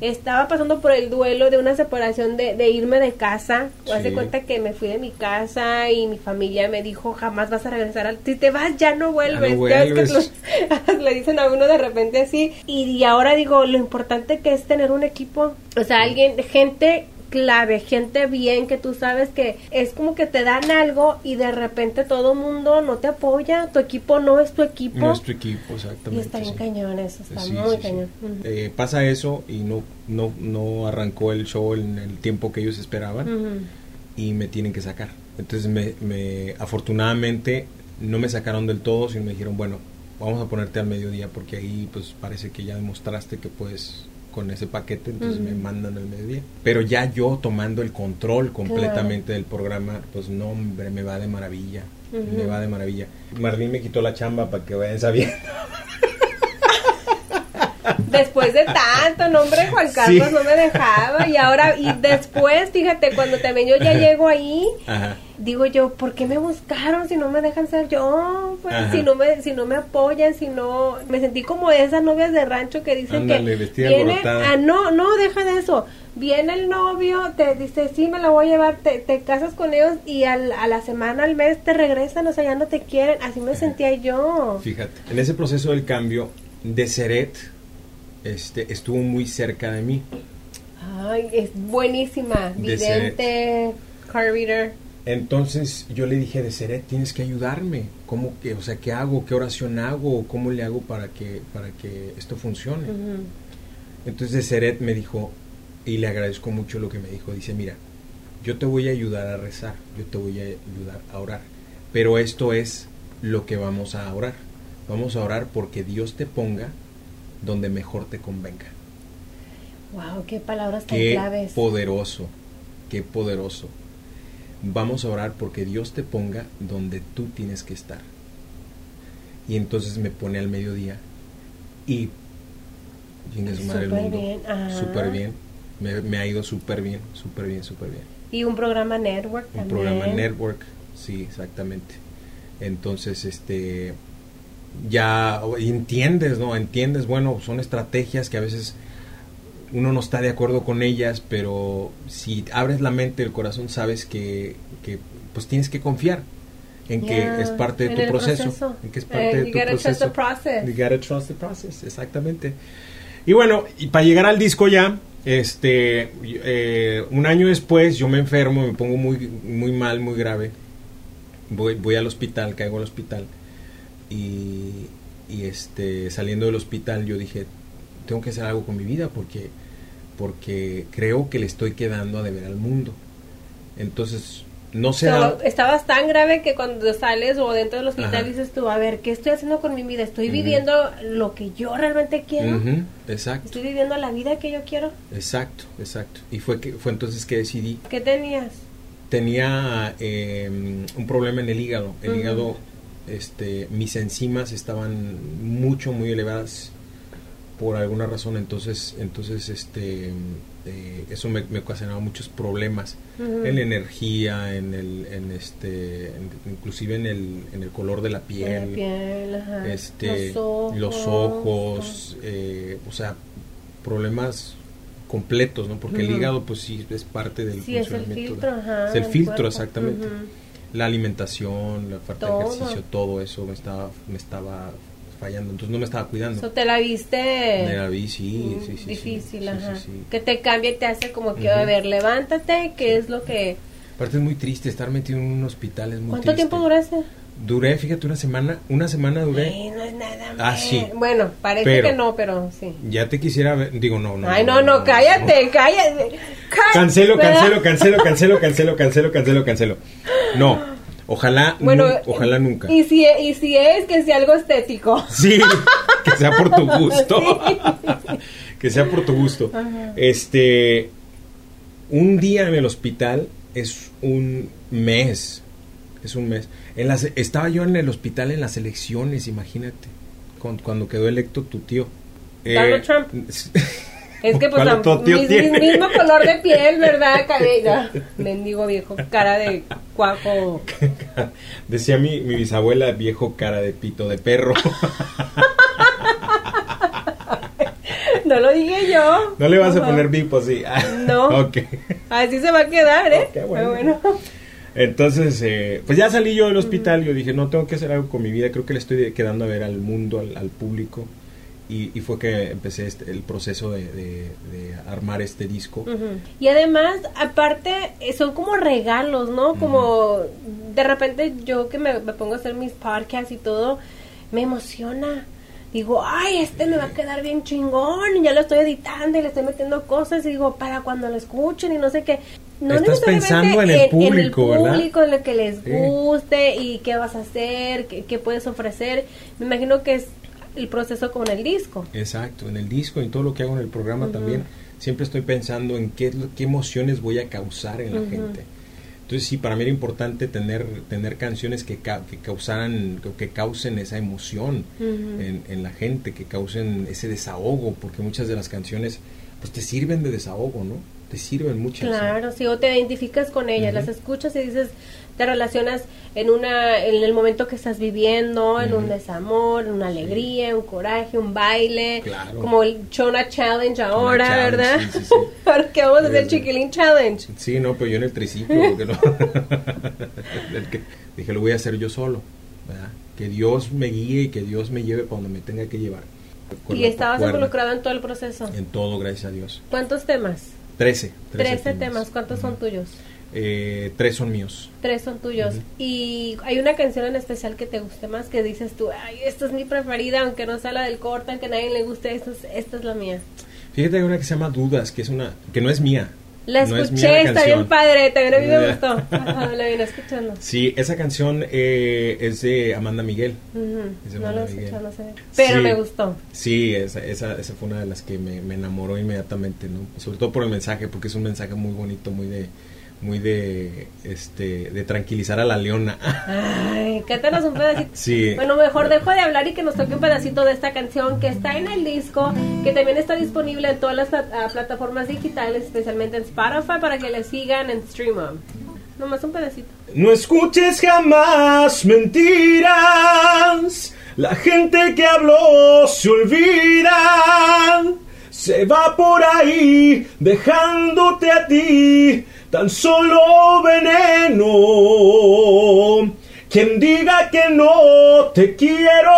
Estaba pasando por el duelo de una separación de, irme de casa. Sí. Hace cuenta que me fui de mi casa y mi familia me dijo, jamás vas a regresar. Al... Si te vas, ya no vuelves. le dicen a uno de repente así. Y, y ahora digo, lo importante que es tener un equipo. O sea, alguien, gente clave, gente bien que tú sabes que es como que te dan algo y de repente todo mundo no te apoya, tu equipo no es tu equipo. No es tu equipo, exactamente. Y está bien cañón eso, está muy cañón. Eh, pasa eso y no, no, no arrancó el show en el tiempo que ellos esperaban y me tienen que sacar. Entonces me, me, afortunadamente no me sacaron del todo, sino me dijeron, bueno, vamos a ponerte al mediodía porque ahí pues parece que ya demostraste que puedes con ese paquete, entonces me mandan al mediodía. Pero ya yo tomando el control completamente del programa, pues no, hombre, me va de maravilla. Me va de maravilla. Marlene me quitó la chamba para que vayan sabiendo. Después de tanto, no hombre, Juan Carlos no me dejaba. Y ahora, y después, fíjate, cuando también yo ya llego ahí, digo yo, ¿por qué me buscaron si no me dejan ser yo? Pues, si no me, si no me apoyan, si no, me sentí como esas novias de rancho que dicen que viene, ah, no, no, deja de eso. Viene el novio, te dice, sí, me la voy a llevar, te, te casas con ellos y al, a la semana, al mes te regresan, o sea, ya no te quieren. Así me sentía yo. Fíjate, en ese proceso del cambio de Seret, este, estuvo muy cerca de mí. Ay, es buenísima. Vidente, car reader. Entonces yo le dije de Seret, tienes que ayudarme. ¿Cómo que, o sea, qué hago? ¿Qué oración hago? ¿Cómo le hago para que, para que esto funcione? Entonces de Seret me dijo, y le agradezco mucho lo que me dijo, dice, mira, yo te voy a ayudar a rezar, yo te voy a ayudar a orar, pero esto es lo que vamos a orar. Vamos a orar porque Dios te ponga donde mejor te convenga. Wow, qué palabras tan qué claves. Poderoso, qué poderoso. Vamos a orar porque Dios te ponga donde tú tienes que estar. Y entonces me pone al mediodía y súper bien, súper bien. Me, ha ido súper bien, súper bien, súper bien. Y un programa network un programa network, sí, exactamente. Entonces, este, ya entiendes, ¿no? Entiendes, bueno, son estrategias que a veces uno no está de acuerdo con ellas, pero si abres la mente, el corazón, sabes que, que pues tienes que confiar en que es parte de tu proceso, en que es parte de tu proceso. You gotta trust the process, exactamente. Y bueno, y para llegar al disco ya, este, eh, un año después yo me enfermo, me pongo muy, muy mal, muy grave, voy, voy al hospital, caigo al hospital y, y, este, saliendo del hospital yo dije, tengo que hacer algo con mi vida porque, porque creo que le estoy quedando a deber al mundo. Entonces, no sé. So, estabas tan grave que cuando sales o dentro del hospital dices tú, a ver, ¿qué estoy haciendo con mi vida? ¿Estoy viviendo lo que yo realmente quiero? Exacto. ¿Estoy viviendo la vida que yo quiero? Exacto, exacto. Y fue que fue entonces que decidí. ¿Qué tenías? Tenía eh, un problema en el hígado. El hígado, este, mis enzimas estaban mucho, muy elevadas por alguna razón. Entonces, entonces, este, eh, eso me, me ocasionaba muchos problemas en la energía, en el, en este, en- inclusive en el, en el color de la piel. La piel, ajá. este los ojos. los ojos, eh, o sea problemas completos no porque el hígado pues sí es parte del Sí, es el funcionamiento filtro, de- ajá. es el filtro cuerpo. exactamente. La alimentación la falta Todo. de ejercicio todo eso me estaba me estaba fallando entonces no me estaba cuidando So, te la viste Me la vi, sí, mm, sí, sí, sí. difícil, Sí, ajá. sí, sí. Que te cambia y te hace como que, Ujú. a ver, levántate, ¿qué es lo que... aparte es muy triste estar metido en un hospital es muy ¿Cuánto triste. tiempo duraste? Duré fíjate una semana una semana duré Ay, no es nada Ah, mal. sí. Bueno, parece Pero- que no, pero sí. ya te quisiera ver digo no no Ay, no, no, cállate, cállate. Ca- Cancelo, cancelo, cancelo, cancelo, cancelo, cancelo, cancelo, cancelo. No, ojalá, Bueno, nu- ojalá nunca. Y si, y si es, que sea algo estético. Sí, que sea por tu gusto. Sí. que sea por tu gusto. Este, un día en el hospital es un mes. Es un mes. En las, estaba yo en el hospital en las elecciones, imagínate. con- cuando quedó electo tu tío. Donald Trump. Es que pues ¿Cuál a- otro tío mis- tiene? mis- mismo color de piel, ¿verdad? Cabello. Mendigo viejo, cara de cuajo. Decía mi, mi bisabuela, viejo cara de pito de perro. No lo dije yo. No le vas a poner bipo así. No. ok. Así se va a quedar, ¿eh? Qué bueno. Ah, bueno. Entonces, eh, pues ya salí yo del hospital. Yo dije, no, tengo que hacer algo con mi vida. Creo que le estoy quedando a ver al mundo, al, al público. Y, y fue que empecé este- el proceso de, de- de armar este disco. Y además, aparte, eh, son como regalos, ¿no? Como de repente yo que me, me pongo a hacer mis podcasts y todo, me emociona. Digo, ay, este me va a quedar bien chingón. Y ya lo estoy editando y le estoy metiendo cosas. Y digo, para cuando lo escuchen y no sé qué. No Estás pensando en el público, ¿verdad? público, en lo que les Sí. guste y qué vas a hacer, qué, qué puedes ofrecer. Me imagino que es el proceso con el disco. Exacto, en el disco y todo lo que hago en el programa también, siempre estoy pensando en qué, qué emociones voy a causar en la Ujú. gente. Entonces sí, para mí era importante tener, tener canciones que, ca- que causaran, que- causen esa emoción Ujú. en, en la gente, que causen ese desahogo, porque muchas de las canciones pues te sirven de desahogo, ¿no? Te sirven muchas. ¿no? Claro, sí, o te identificas con ellas, Ujú. las escuchas y dices, te relacionas en una en el momento que estás viviendo, en un desamor, en una alegría, un coraje, un baile, Claro. como el Chona Challenge ahora, Challenge, ¿verdad? sí, sí, sí. Porque vamos a hacer Sí. Chiquilín Challenge. Sí, no, pero yo en el triciclo, porque no. El que- dije, lo voy a hacer yo solo, ¿verdad? Que Dios me guíe y que Dios me lleve para donde me tenga que llevar. Con Y estabas cuerda. involucrado en todo el proceso. En todo, gracias a Dios. ¿Cuántos temas? Trece. Trece temas, ¿cuántos son tuyos? Eh, tres son míos. Tres son tuyos. Y hay una canción en especial que te guste más, que dices tú, ay, esta es mi preferida, aunque no sea la del corte, aunque a nadie le guste, esta es, esta es la mía. Fíjate, hay una que se llama Dudas, que es una, que no es mía. La No escuché, está bien padre, también a mí me gustó. Ajá, la vine escuchando. Sí, esa canción eh, es de Amanda Miguel. No Amanda la escuché, no sé. Pero Sí. me gustó. Sí, esa, esa, esa fue una de las que me, me enamoró inmediatamente, ¿no? Sobre todo por el mensaje, porque es un mensaje muy bonito, muy de, muy de, este, de tranquilizar a la leona. Ay, cántanos un pedacito. Sí. Bueno, mejor dejo de hablar y que nos toque un pedacito de esta canción que está en el disco, que también está disponible en todas las ah, plataformas digitales, especialmente en Spotify, para que le sigan en Streamon. Nomás un pedacito. No escuches jamás mentiras. La gente que habló se olvida. Se va por ahí dejándote a ti tan solo veneno. Quien diga que no te quiero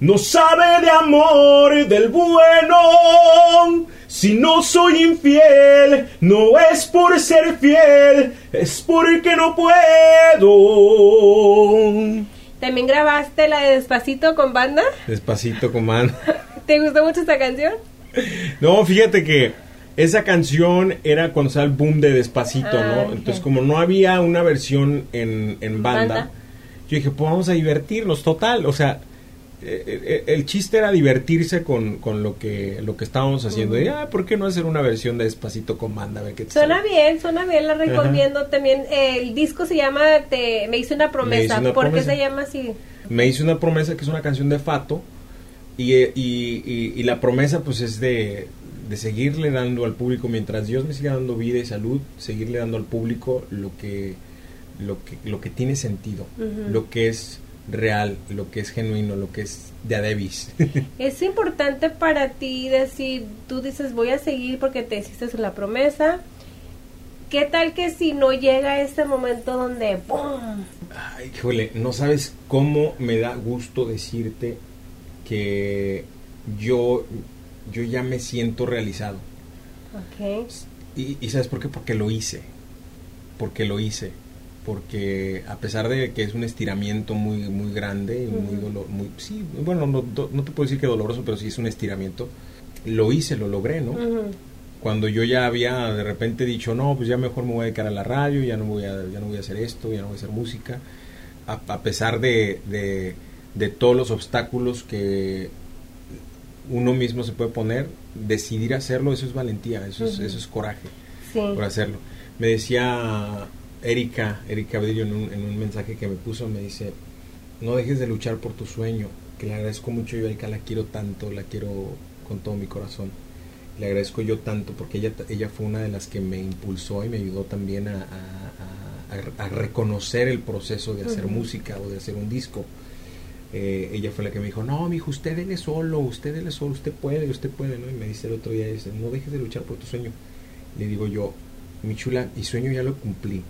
no sabe de amor del bueno. Si no soy infiel, no es por ser fiel, es porque no puedo. ¿También grabaste la de Despacito con banda? Despacito con banda. ¿Te gustó mucho esta canción? No, fíjate que esa canción era cuando sale el boom de Despacito, Ah, ¿no? ok. Entonces, como no había una versión en, en banda, Banda. yo dije, pues vamos a divertirnos, total. O sea, eh, eh, el chiste era divertirse con, con lo que lo que estábamos haciendo. Y, ah, ¿por qué no hacer una versión de Despacito con banda? A ver qué te Suena sale. bien, suena bien, la recomiendo también. el disco se llama te, Me hice una promesa. una ¿Por qué se llama así? Me hice una promesa que es una canción de Fato. Y, y- y- y la promesa, pues, es de, de seguirle dando al público, mientras Dios me siga dando vida y salud, seguirle dando al público lo que, lo que, lo que tiene sentido, lo que es real, lo que es genuino, lo que es de Adebis. Es importante para ti decir, tú dices voy a seguir porque te hiciste la promesa. ¿Qué tal que si no llega ese momento donde ¡pum! Ay, híjole, no sabes cómo me da gusto decirte que yo, yo ya me siento realizado. Y, y ¿sabes por qué? Porque lo hice. Porque lo hice. Porque a pesar de que es un estiramiento muy muy grande, y muy dolor, muy sí, bueno, no, no te puedo decir que doloroso, pero sí es un estiramiento. Lo hice, lo logré, ¿no? Cuando yo ya había de repente dicho, no, pues ya mejor me voy a dedicar a la radio, ya no voy a, ya no voy a hacer esto, ya no voy a hacer música. A, a pesar de, de, de todos los obstáculos que uno mismo se puede poner, decidir hacerlo, eso es valentía, eso, es, eso es coraje Sí. por hacerlo. Me decía Erika, Erika Brillo en un, en un mensaje que me puso, me dice, no dejes de luchar por tu sueño, que le agradezco mucho yo a Erika, la quiero tanto, la quiero con todo mi corazón. Le agradezco yo tanto porque ella, ella fue una de las que me impulsó y me ayudó también a, a- a- a reconocer el proceso de hacer música o de hacer un disco. Eh, ella fue la que me dijo, no, mijo, usted dele solo, usted dele solo, usted puede, usted puede, ¿no? Y me dice el otro día, dice, no dejes de luchar por tu sueño. Le digo yo, mi chula, mi sueño ya lo cumplí.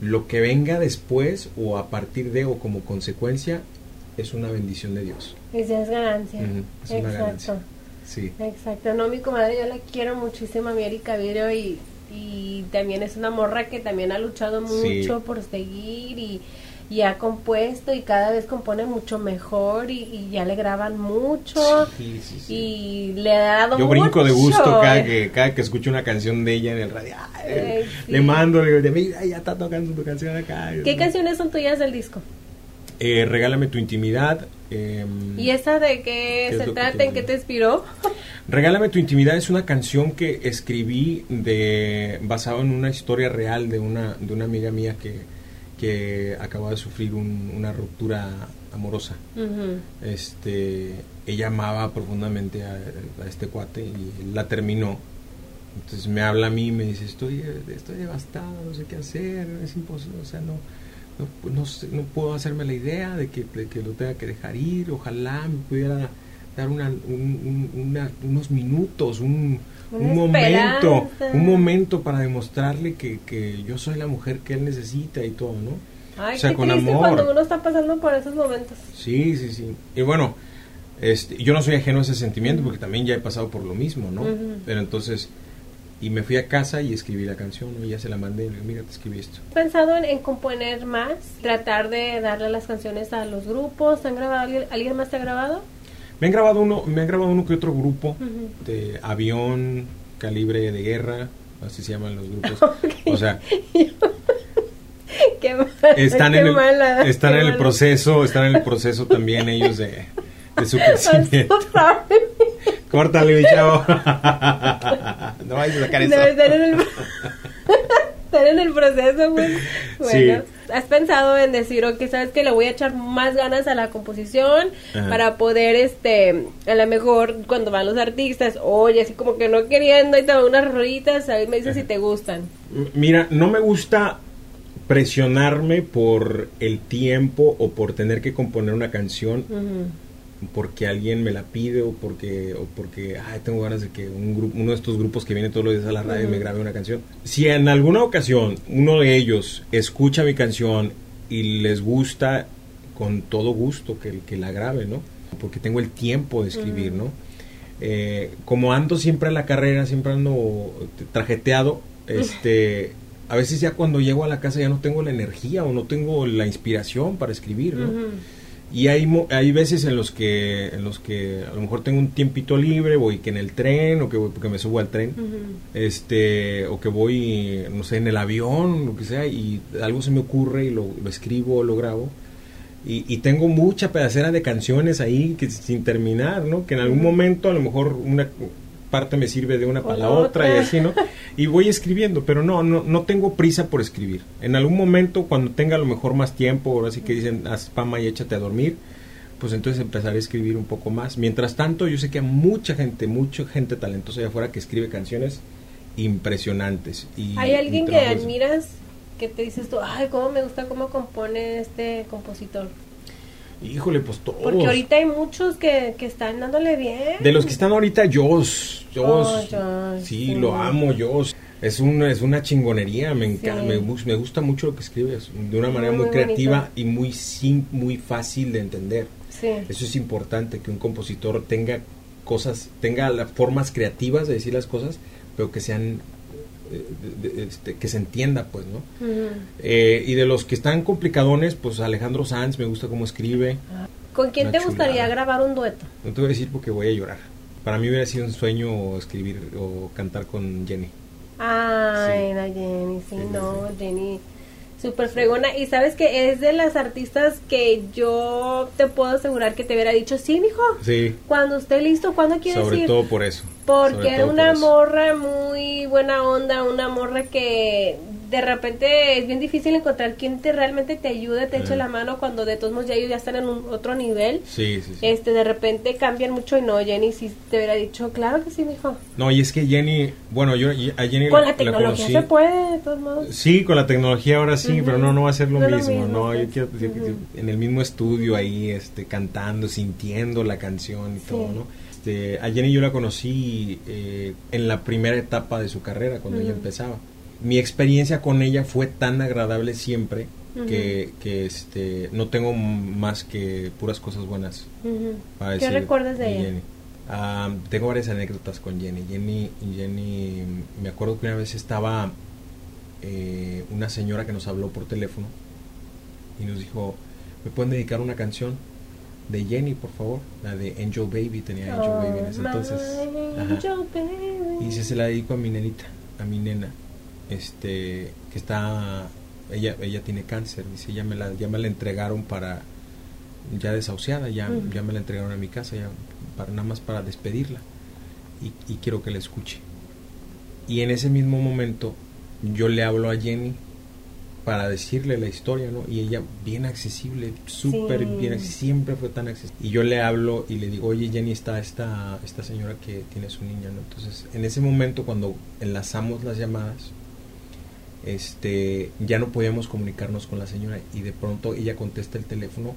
Lo que venga después o a partir de o como consecuencia es una bendición de Dios. Es ganancia. Es una Exacto. ganancia. Sí. Exacto. No, mi comadre, yo la quiero muchísimo a mi Erika Vidrio y, y también es una morra que también ha luchado Sí. mucho por seguir y, y ha compuesto y cada vez compone mucho mejor y, y ya le graban mucho Sí, sí, sí. y le ha dado Yo brinco de gusto cada que, cada que escucho una canción de ella en el radio. Ay. Le mando, le digo, mira, ya está tocando tu canción acá. ¿Qué canciones son tuyas del disco? Eh, regálame tu intimidad. em, ¿Y esa de qué, ¿Qué se trata? ¿En qué te inspiró? Regálame tu intimidad es una canción que escribí de basado en una historia real de una de una amiga mía que, que acababa de sufrir un- una ruptura amorosa. Ujú. Este, ella amaba profundamente a, a este cuate y él la terminó. Entonces me habla a mí y me dice, estoy, estoy devastado, no sé qué hacer, es imposible, o sea, no, no, no, sé, no puedo hacerme la idea de que, de que lo tenga que dejar ir, ojalá me pudiera dar una, un- un- una- unos minutos, un, Una un momento, un momento para demostrarle que, que yo soy la mujer que él necesita y todo, ¿no? Ay, O sea, qué con triste amor. cuando uno está pasando por esos momentos. Sí, sí, sí. Y bueno, este, yo no soy ajeno a ese sentimiento porque también ya he pasado por lo mismo, ¿no? Pero entonces, y me fui a casa y escribí la canción, ¿no? Y ya se la mandé y le digo, mira, te escribí esto. ¿Has pensado en, en componer más? Tratar de darle las canciones a los grupos. ¿Han grabado? ¿Alguien, ¿alguien más te ha grabado? Me han grabado uno, me han grabado uno que otro grupo de avión, calibre de guerra, así se llaman los grupos. O sea, qué mala, están qué en el, mala, están en el proceso, están en el proceso también ellos de, de su I'm crecimiento. Córtale, mi chavo. no vayas a sacar eso. Están en el, proceso, güey. Bueno, ¿has pensado en decir, ok, sabes que le voy a echar más ganas a la composición Ajá. para poder, este, a lo mejor cuando van los artistas, oye, así como que no queriendo, y te van unas rolitas, ahí me dices si te gustan. Mira, no me gusta presionarme por el tiempo o por tener que componer una canción. Porque alguien me la pide o porque o porque ay, tengo ganas de que un grupo, uno de estos grupos que viene todos los días a la radio Ujú. me grabe una canción. Si en alguna ocasión uno de ellos escucha mi canción y les gusta con todo gusto que, que la grabe, ¿no? Porque tengo el tiempo de escribir, Ujú. ¿no? Eh, como ando siempre en la carrera, siempre ando trajeteado, este a veces ya cuando llego a la casa ya no tengo la energía o no tengo la inspiración para escribir, ¿no? Y hay, hay veces en los que en los que a lo mejor tengo un tiempito libre, voy que en el tren o que voy, porque me subo al tren, este o que voy no sé en el avión, lo que sea y algo se me ocurre y lo, lo escribo, lo grabo. Y, y, tengo mucha pedacera de canciones ahí que sin terminar, ¿no? Que en algún momento a lo mejor una parte me sirve de una para la otra, y así, ¿no? Y voy escribiendo, pero no, no, no tengo prisa por escribir. En algún momento, cuando tenga a lo mejor más tiempo, ahora sí que dicen, haz pama y échate a dormir, pues entonces empezaré a escribir un poco más. Mientras tanto, yo sé que hay mucha gente, mucha gente talentosa allá afuera que escribe canciones impresionantes. Y, ¿Hay alguien que admiras que te dices tú, ay, cómo me gusta cómo compone este compositor? Híjole, pues todos. Porque ahorita hay muchos que, que están dándole bien. De los que están ahorita, Joss. Joss. Oh, sí, lo amo, Joss. Es, un, es una chingonería, me, encanta, me, me, gusta mucho lo que escribes, de una manera muy, creativa y muy, sim, muy fácil de entender. Sí. Eso es importante, que un compositor tenga cosas, tenga las formas creativas de decir las cosas, pero que sean este, que se entienda, pues, ¿no? eh, y de los que están complicadones, pues Alejandro Sanz, me gusta cómo escribe. ¿Con quién te gustaría grabar un dueto? No te voy a decir porque voy a llorar. Para mí hubiera sido un sueño escribir o cantar con Jenny. Ay, la Jenny, sí, no, Jenny súper fregona. Y sabes que es de las artistas que yo te puedo asegurar que te hubiera dicho, sí, mijo. Sí. Cuando esté listo, ¿cuándo quieres Sobre ir? todo por eso. Porque es una morra muy buena onda, una morra que de repente es bien difícil encontrar quien te realmente te ayude, te eche la mano cuando de todos modos ya ellos ya están en un otro nivel. Sí, sí, sí. Este, de repente cambian mucho y no, Jenny sí te hubiera dicho, claro que sí, mijo. No, y es que Jenny, bueno, yo a Jenny con la, tecnología se puede, de todos modos. Sí, con la tecnología ahora sí, pero no, no va a ser lo, mismo, no, yo quiero decir en el mismo estudio ahí, este, cantando, sintiendo la canción y todo, ¿no? Este, a Jenny yo la conocí eh, en la primera etapa de su carrera, cuando ella empezaba. Mi experiencia con ella fue tan agradable siempre que, que, este, no tengo más que puras cosas buenas. para ¿Qué recuerdas de, ella? Jenny. Ah, tengo varias anécdotas con Jenny. Jenny. Jenny, me acuerdo que una vez estaba eh, una señora que nos habló por teléfono y nos dijo, ¿me pueden dedicar una canción? de Jenny, por favor, la de Angel Baby, tenía Angel Baby en ese Oh, entonces. Y se, se la dedico a mi nenita, a mi nena, este, que está, ella, ella tiene cáncer, dice, ya me la, ya me la entregaron para, ya desahuciada, ya, ya me la entregaron a mi casa, ya, para, nada más para despedirla, y, y quiero que la escuche. Y en ese mismo momento, yo le hablo a Jenny para decirle la historia, ¿no? Y ella bien accesible, súper Sí. bien, siempre fue tan accesible. Y yo le hablo y le digo, oye Jenny, está esta, esta señora que tiene su niña, ¿no? Entonces, en ese momento cuando enlazamos las llamadas, este, ya no podíamos comunicarnos con la señora y de pronto ella contesta el teléfono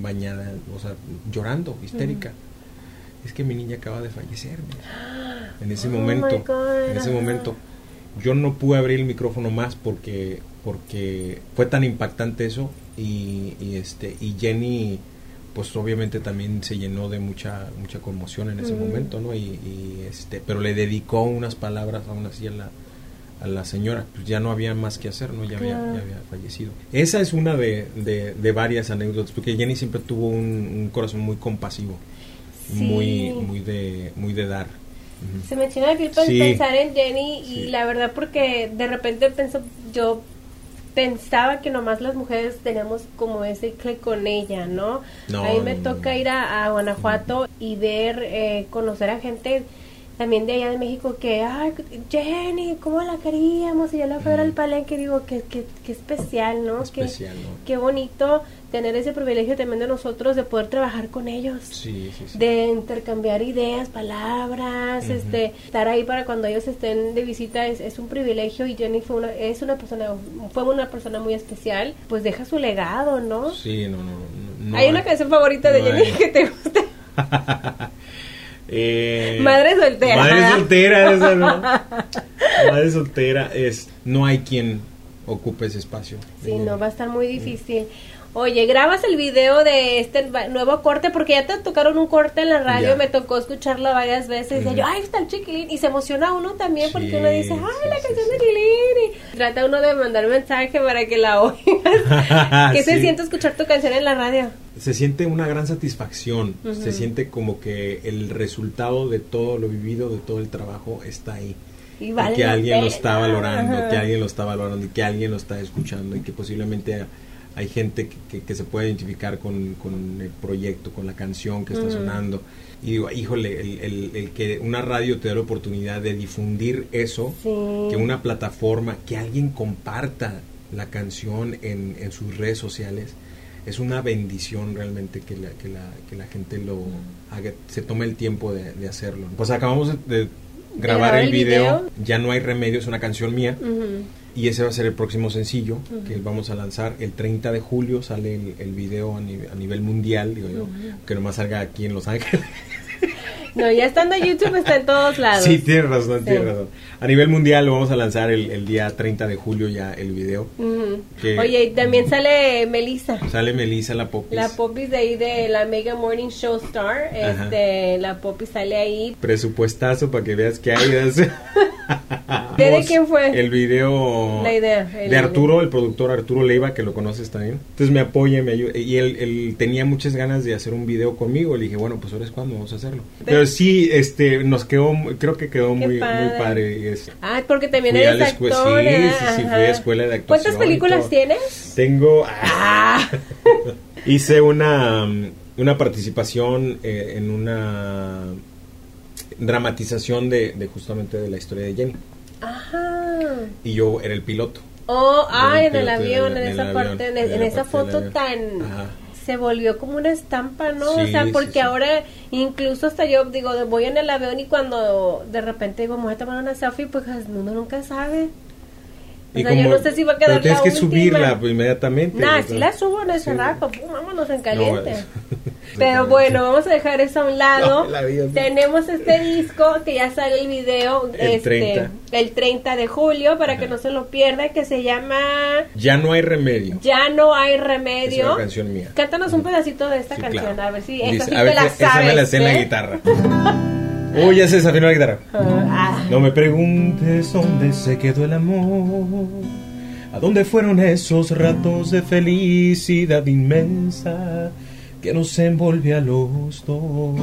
bañada, o sea, llorando, histérica. Es que mi niña acaba de fallecer. En ese Oh, momento, en ese momento, yo no pude abrir el micrófono más porque porque fue tan impactante eso y, y este y Jenny pues obviamente también se llenó de mucha mucha conmoción en ese momento no y, y, este pero le dedicó unas palabras aún así a la a la señora pues ya no había más que hacer no ya, había, ya había fallecido esa es una de, de, de varias anécdotas porque Jenny siempre tuvo un, un corazón muy compasivo Sí. muy muy de muy de dar. Se me enchinó la piel Sí. pensar en Jenny y Sí. la verdad porque de repente pensó, yo pensaba que nomás las mujeres teníamos como ese clic con ella, ¿no? No, a mí me no, toca no. ir a, a Guanajuato y ver, eh, conocer a gente también de allá de México que, ay, Jenny, ¿cómo la queríamos? Y yo la fui a ver al Mm. palenque digo, qué, qué, qué especial, ¿no? Qué- especial ¿no? qué bonito tener ese privilegio también de nosotros de poder trabajar con ellos sí sí sí de intercambiar ideas, palabras, este, estar ahí para cuando ellos estén de visita es, es un privilegio y Jenny fue una, es una persona, fue una persona muy especial, pues deja su legado, ¿no? Sí, no, no, no, no hay una canción favorita de Jenny hay. que te gusta. Eh, Madre soltera. Madre soltera, esa no. Madre soltera es. No hay quien ocupe ese espacio. Sí, no, va a estar muy difícil. Oye, grabas el video de este nuevo corte porque ya te tocaron un corte en la radio, Ya. me tocó escucharlo varias veces. Y yo, ay, está el chiquilín. Y se emociona uno también porque uno dice, ay, la sí, canción sí. de Chiquilín. Y trata uno de mandar mensaje para que la oigas. ¿Qué se siente escuchar tu canción en la radio? Se siente una gran satisfacción, se siente como que el resultado de todo lo vivido, de todo el trabajo está ahí. Y Y vale que alguien lo está valorando, Ajá. que alguien lo está valorando y que alguien lo está escuchando y que posiblemente hay gente que, que- que se puede identificar con, con el proyecto, con la canción que está Ujú. sonando. Y digo, híjole, el, el- el que una radio te dé la oportunidad de difundir eso, Sí. que una plataforma, que alguien comparta la canción en, en sus redes sociales, es una bendición realmente que la, que la, que la gente lo haga, se tome el tiempo de, de hacerlo. Pues acabamos de, grabar grabar el video, video. Ya no hay remedio, es una canción mía. Ujú. Y ese va a ser el próximo sencillo que vamos a lanzar. El 30 de julio sale el, el video a, a nivel mundial, digo yo, que nomás salga aquí en Los Ángeles. No, ya estando en YouTube está en todos lados. Sí, tienes razón, Sí. tienes razón. A nivel mundial lo vamos a lanzar el, el día 30 de julio ya el video. Que- Oye, y también sale Melissa. Sale Melissa la Popis. La Poppy de ahí de la Mega Morning Show Star. Ajá. Este, la Poppy sale ahí. Presupuestazo para que veas que hay. ¿De- quién fue? El video La idea, el- de Arturo, el productor Arturo Leiva, que lo conoces también. Entonces me apoya, me ayuda. Y él, él tenía muchas ganas de hacer un video conmigo. Le dije, bueno, pues ahora es cuando vamos a hacerlo. Pero sí, este, nos quedó, creo que quedó muy, padre. muy padre. Ah, porque también eres actor. sí, sí, sí, fui a escuela de actuación ¿Cuántas películas tienes? Tengo... Ah. Hice una, una participación eh, en una dramatización de, de justamente de la historia de Jenny. Ajá. Y yo era el piloto. Oh, ah, en el avión, en esa parte, en, esa foto tan... Ajá. Se volvió como una estampa, ¿no? o sea, porque sí. ahora incluso hasta yo digo, voy en el avión y cuando de repente digo, me voy a tomar una selfie, pues uno nunca sabe. O sea, yo no sé si va a quedar pero tienes que subirla pues, inmediatamente. Nah, sea, la subo en ese sí. rato, pum, vámonos en No, caliente. es- Pero bueno, vamos a dejar eso a un lado. No, la. Tenemos este disco que ya sale el video El este, 30. el 30 de julio para que no se lo pierda, que se llama Ya no hay remedio. Ya no hay Es remedio. una canción mía. Cántanos un pedacito de esta Sí, canción, claro. a ver si Dice, esta sí a te ver, la esa me sabes. la sé en la ¿eh? guitarra. Uy, ya se desafinó la guitarra. Ah, No me preguntes dónde se quedó el amor, a dónde fueron esos ratos de felicidad inmensa que nos envolvió a los dos.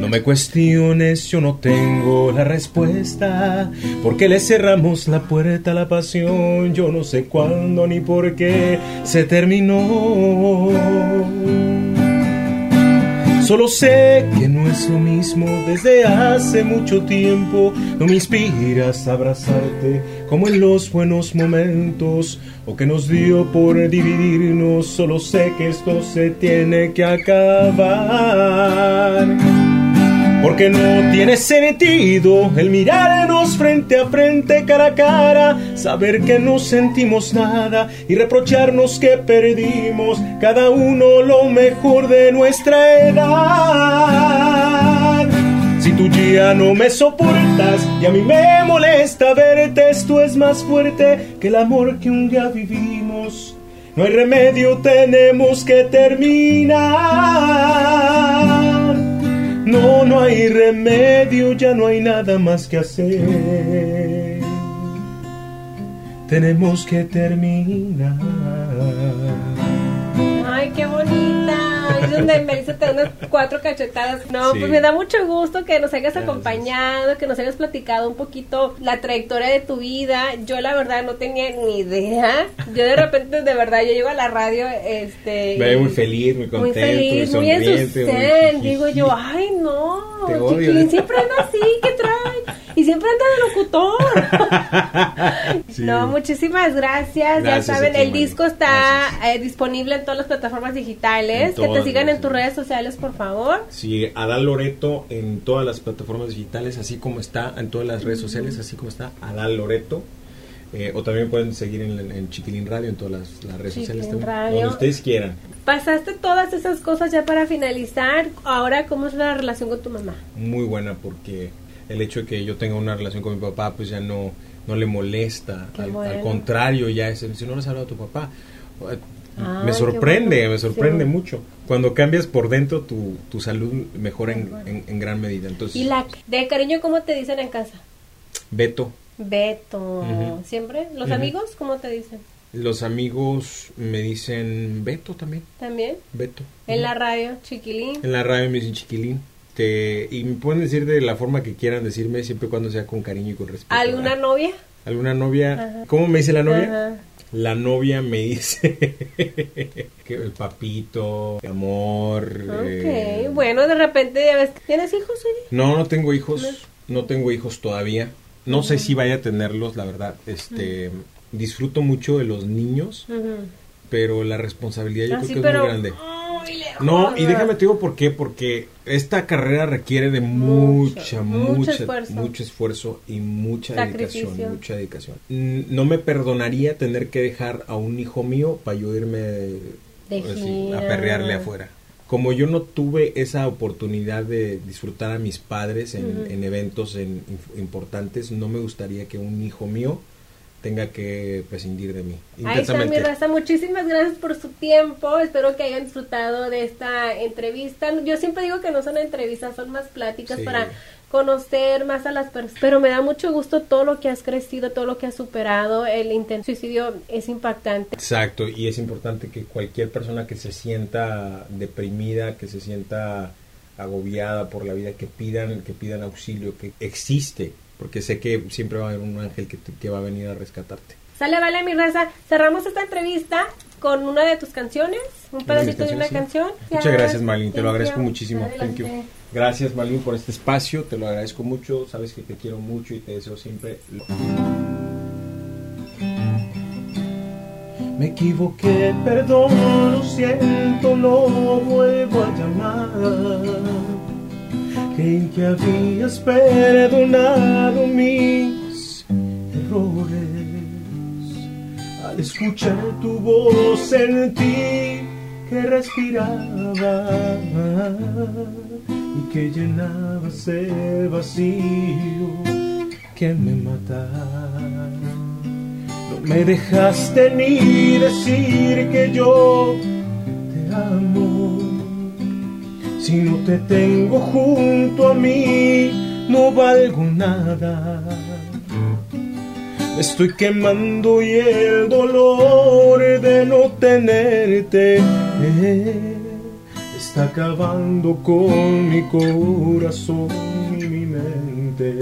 No me cuestiones, yo no tengo la respuesta. ¿Por qué le cerramos la puerta a la pasión? Yo no sé cuándo ni por qué se terminó. Solo sé que no es lo mismo desde hace mucho tiempo. No me inspiras a abrazarte como en los buenos momentos o que nos dio por dividirnos. Solo sé que esto se tiene que acabar. Porque no tiene sentido el mirarnos frente a frente, cara a cara, saber que no sentimos nada y reprocharnos que perdimos cada uno lo mejor de nuestra edad. Si tú ya no me soportas y a mí me molesta verte, esto es más fuerte que el amor que un día vivimos. No hay remedio, tenemos que terminar. No, no hay remedio, ya no hay nada más que hacer. Tenemos que terminar. Es donde te da unas cuatro cachetadas. No, Sí. pues me da mucho gusto que nos hayas Gracias. acompañado, que nos hayas platicado un poquito la trayectoria de tu vida. Yo la verdad no tenía ni idea. Yo de repente, de verdad, yo llego a la radio, este... Me muy feliz, muy contento, muy feliz, muy en sonriente, muy. Digo yo, ay no, Te odio. siempre anda así, ¿qué trae? Siempre anda de locutor. Sí. No, muchísimas gracias. Gracias ya saben, ti, el Mari. disco está eh, disponible en todas las plataformas digitales. Que te sigan en tus redes sociales, por favor. Sí, Adal Loreto en todas las plataformas digitales, así como está en todas las redes sociales, así como está Adal Loreto. Eh, o también pueden seguir en, en Chiquilín Radio en todas las, las redes Chiquilín sociales, Radio. donde ustedes quieran. Pasaste todas esas cosas ya para finalizar. Ahora, ¿cómo es la relación con tu mamá? Muy buena porque el hecho de que yo tenga una relación con mi papá, pues ya no, no le molesta. Al, bueno. al contrario, ya es, si no le has hablado a tu papá. me sorprende, bueno. me sorprende Sí. mucho. Cuando cambias por dentro, tu, tu salud mejora en, en- en gran medida. Entonces, ¿Y la de cariño cómo te dicen en casa? Beto, Beto. ¿Siempre? ¿Los amigos cómo te dicen? los amigos me dicen Beto también, ¿También? Beto. En la radio, chiquilín. En la radio me dicen chiquilín. Te- y me pueden decir de la forma que quieran decirme, siempre y cuando sea con cariño y con respeto. ¿Alguna ¿verdad? novia? ¿Alguna novia? Ajá. ¿Cómo me dice la novia? Ajá. La novia me dice que el papito, el amor. Ok, eh, bueno, de repente ya ves, ¿tienes hijos, oye? No, no tengo hijos. No tengo hijos todavía. No sé si vaya a tenerlos, la verdad. Este, disfruto mucho de los niños, Ujú. Pero la responsabilidad yo Ah, creo sí, que es pero muy grande. No, y déjame te digo por qué, porque esta carrera requiere de Mucho, mucha, mucho mucha, esfuerzo. mucho esfuerzo y mucha Sacrificio. dedicación, mucha dedicación. No me perdonaría tener que dejar a un hijo mío para yo irme así, a perrearle afuera. Como yo no tuve esa oportunidad de disfrutar a mis padres en, en eventos en- importantes, no me gustaría que un hijo mío tenga que prescindir de mí. Ahí está mi raza, muchísimas gracias por su tiempo, espero que hayan disfrutado de esta entrevista. Yo siempre digo que no son entrevistas, son más pláticas Sí. para conocer más a las personas, pero me da mucho gusto todo lo que has crecido, todo lo que has superado, el intento suicidio es impactante. Exacto, y es importante que cualquier persona que se sienta deprimida, que se sienta agobiada por la vida, que pidan, que pidan auxilio, que existe, porque sé que siempre va a haber un ángel que, te- que va a venir a rescatarte. Sale, vale, mi raza, cerramos esta entrevista con una de tus canciones, un de pedacito de una canción. Muchas gracias, Malin, te lo agradezco you. muchísimo. Thank you. Gracias, Malin, por este espacio, te lo agradezco mucho, sabes que te quiero mucho y te deseo siempre lo Me equivoqué, perdón, lo siento, no vuelvo a llamar. Creí que habías perdonado mis errores. Al escuchar tu voz sentí que respiraba y que llenabas el vacío que me mataba. No me dejaste ni decir que yo te amo. Si no te tengo junto a mí, no valgo nada. Me estoy quemando y el dolor de no tenerte está acabando con mi corazón y mi mente.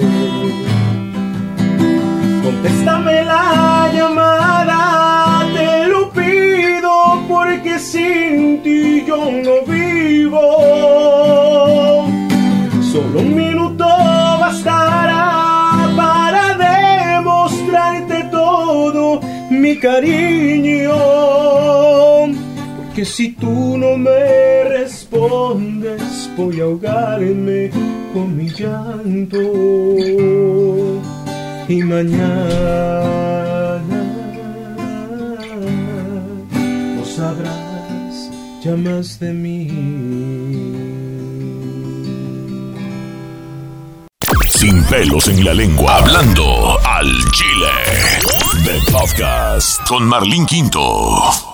Contéstame la llamada, porque sin ti yo no vivo. Solo un minuto bastará para demostrarte todo mi cariño. Porque si tú no me respondes, voy a ahogarme con mi llanto y mañana más de mí. Sin pelos en la lengua, hablando al chile. The Podcast con Marlín Quinto.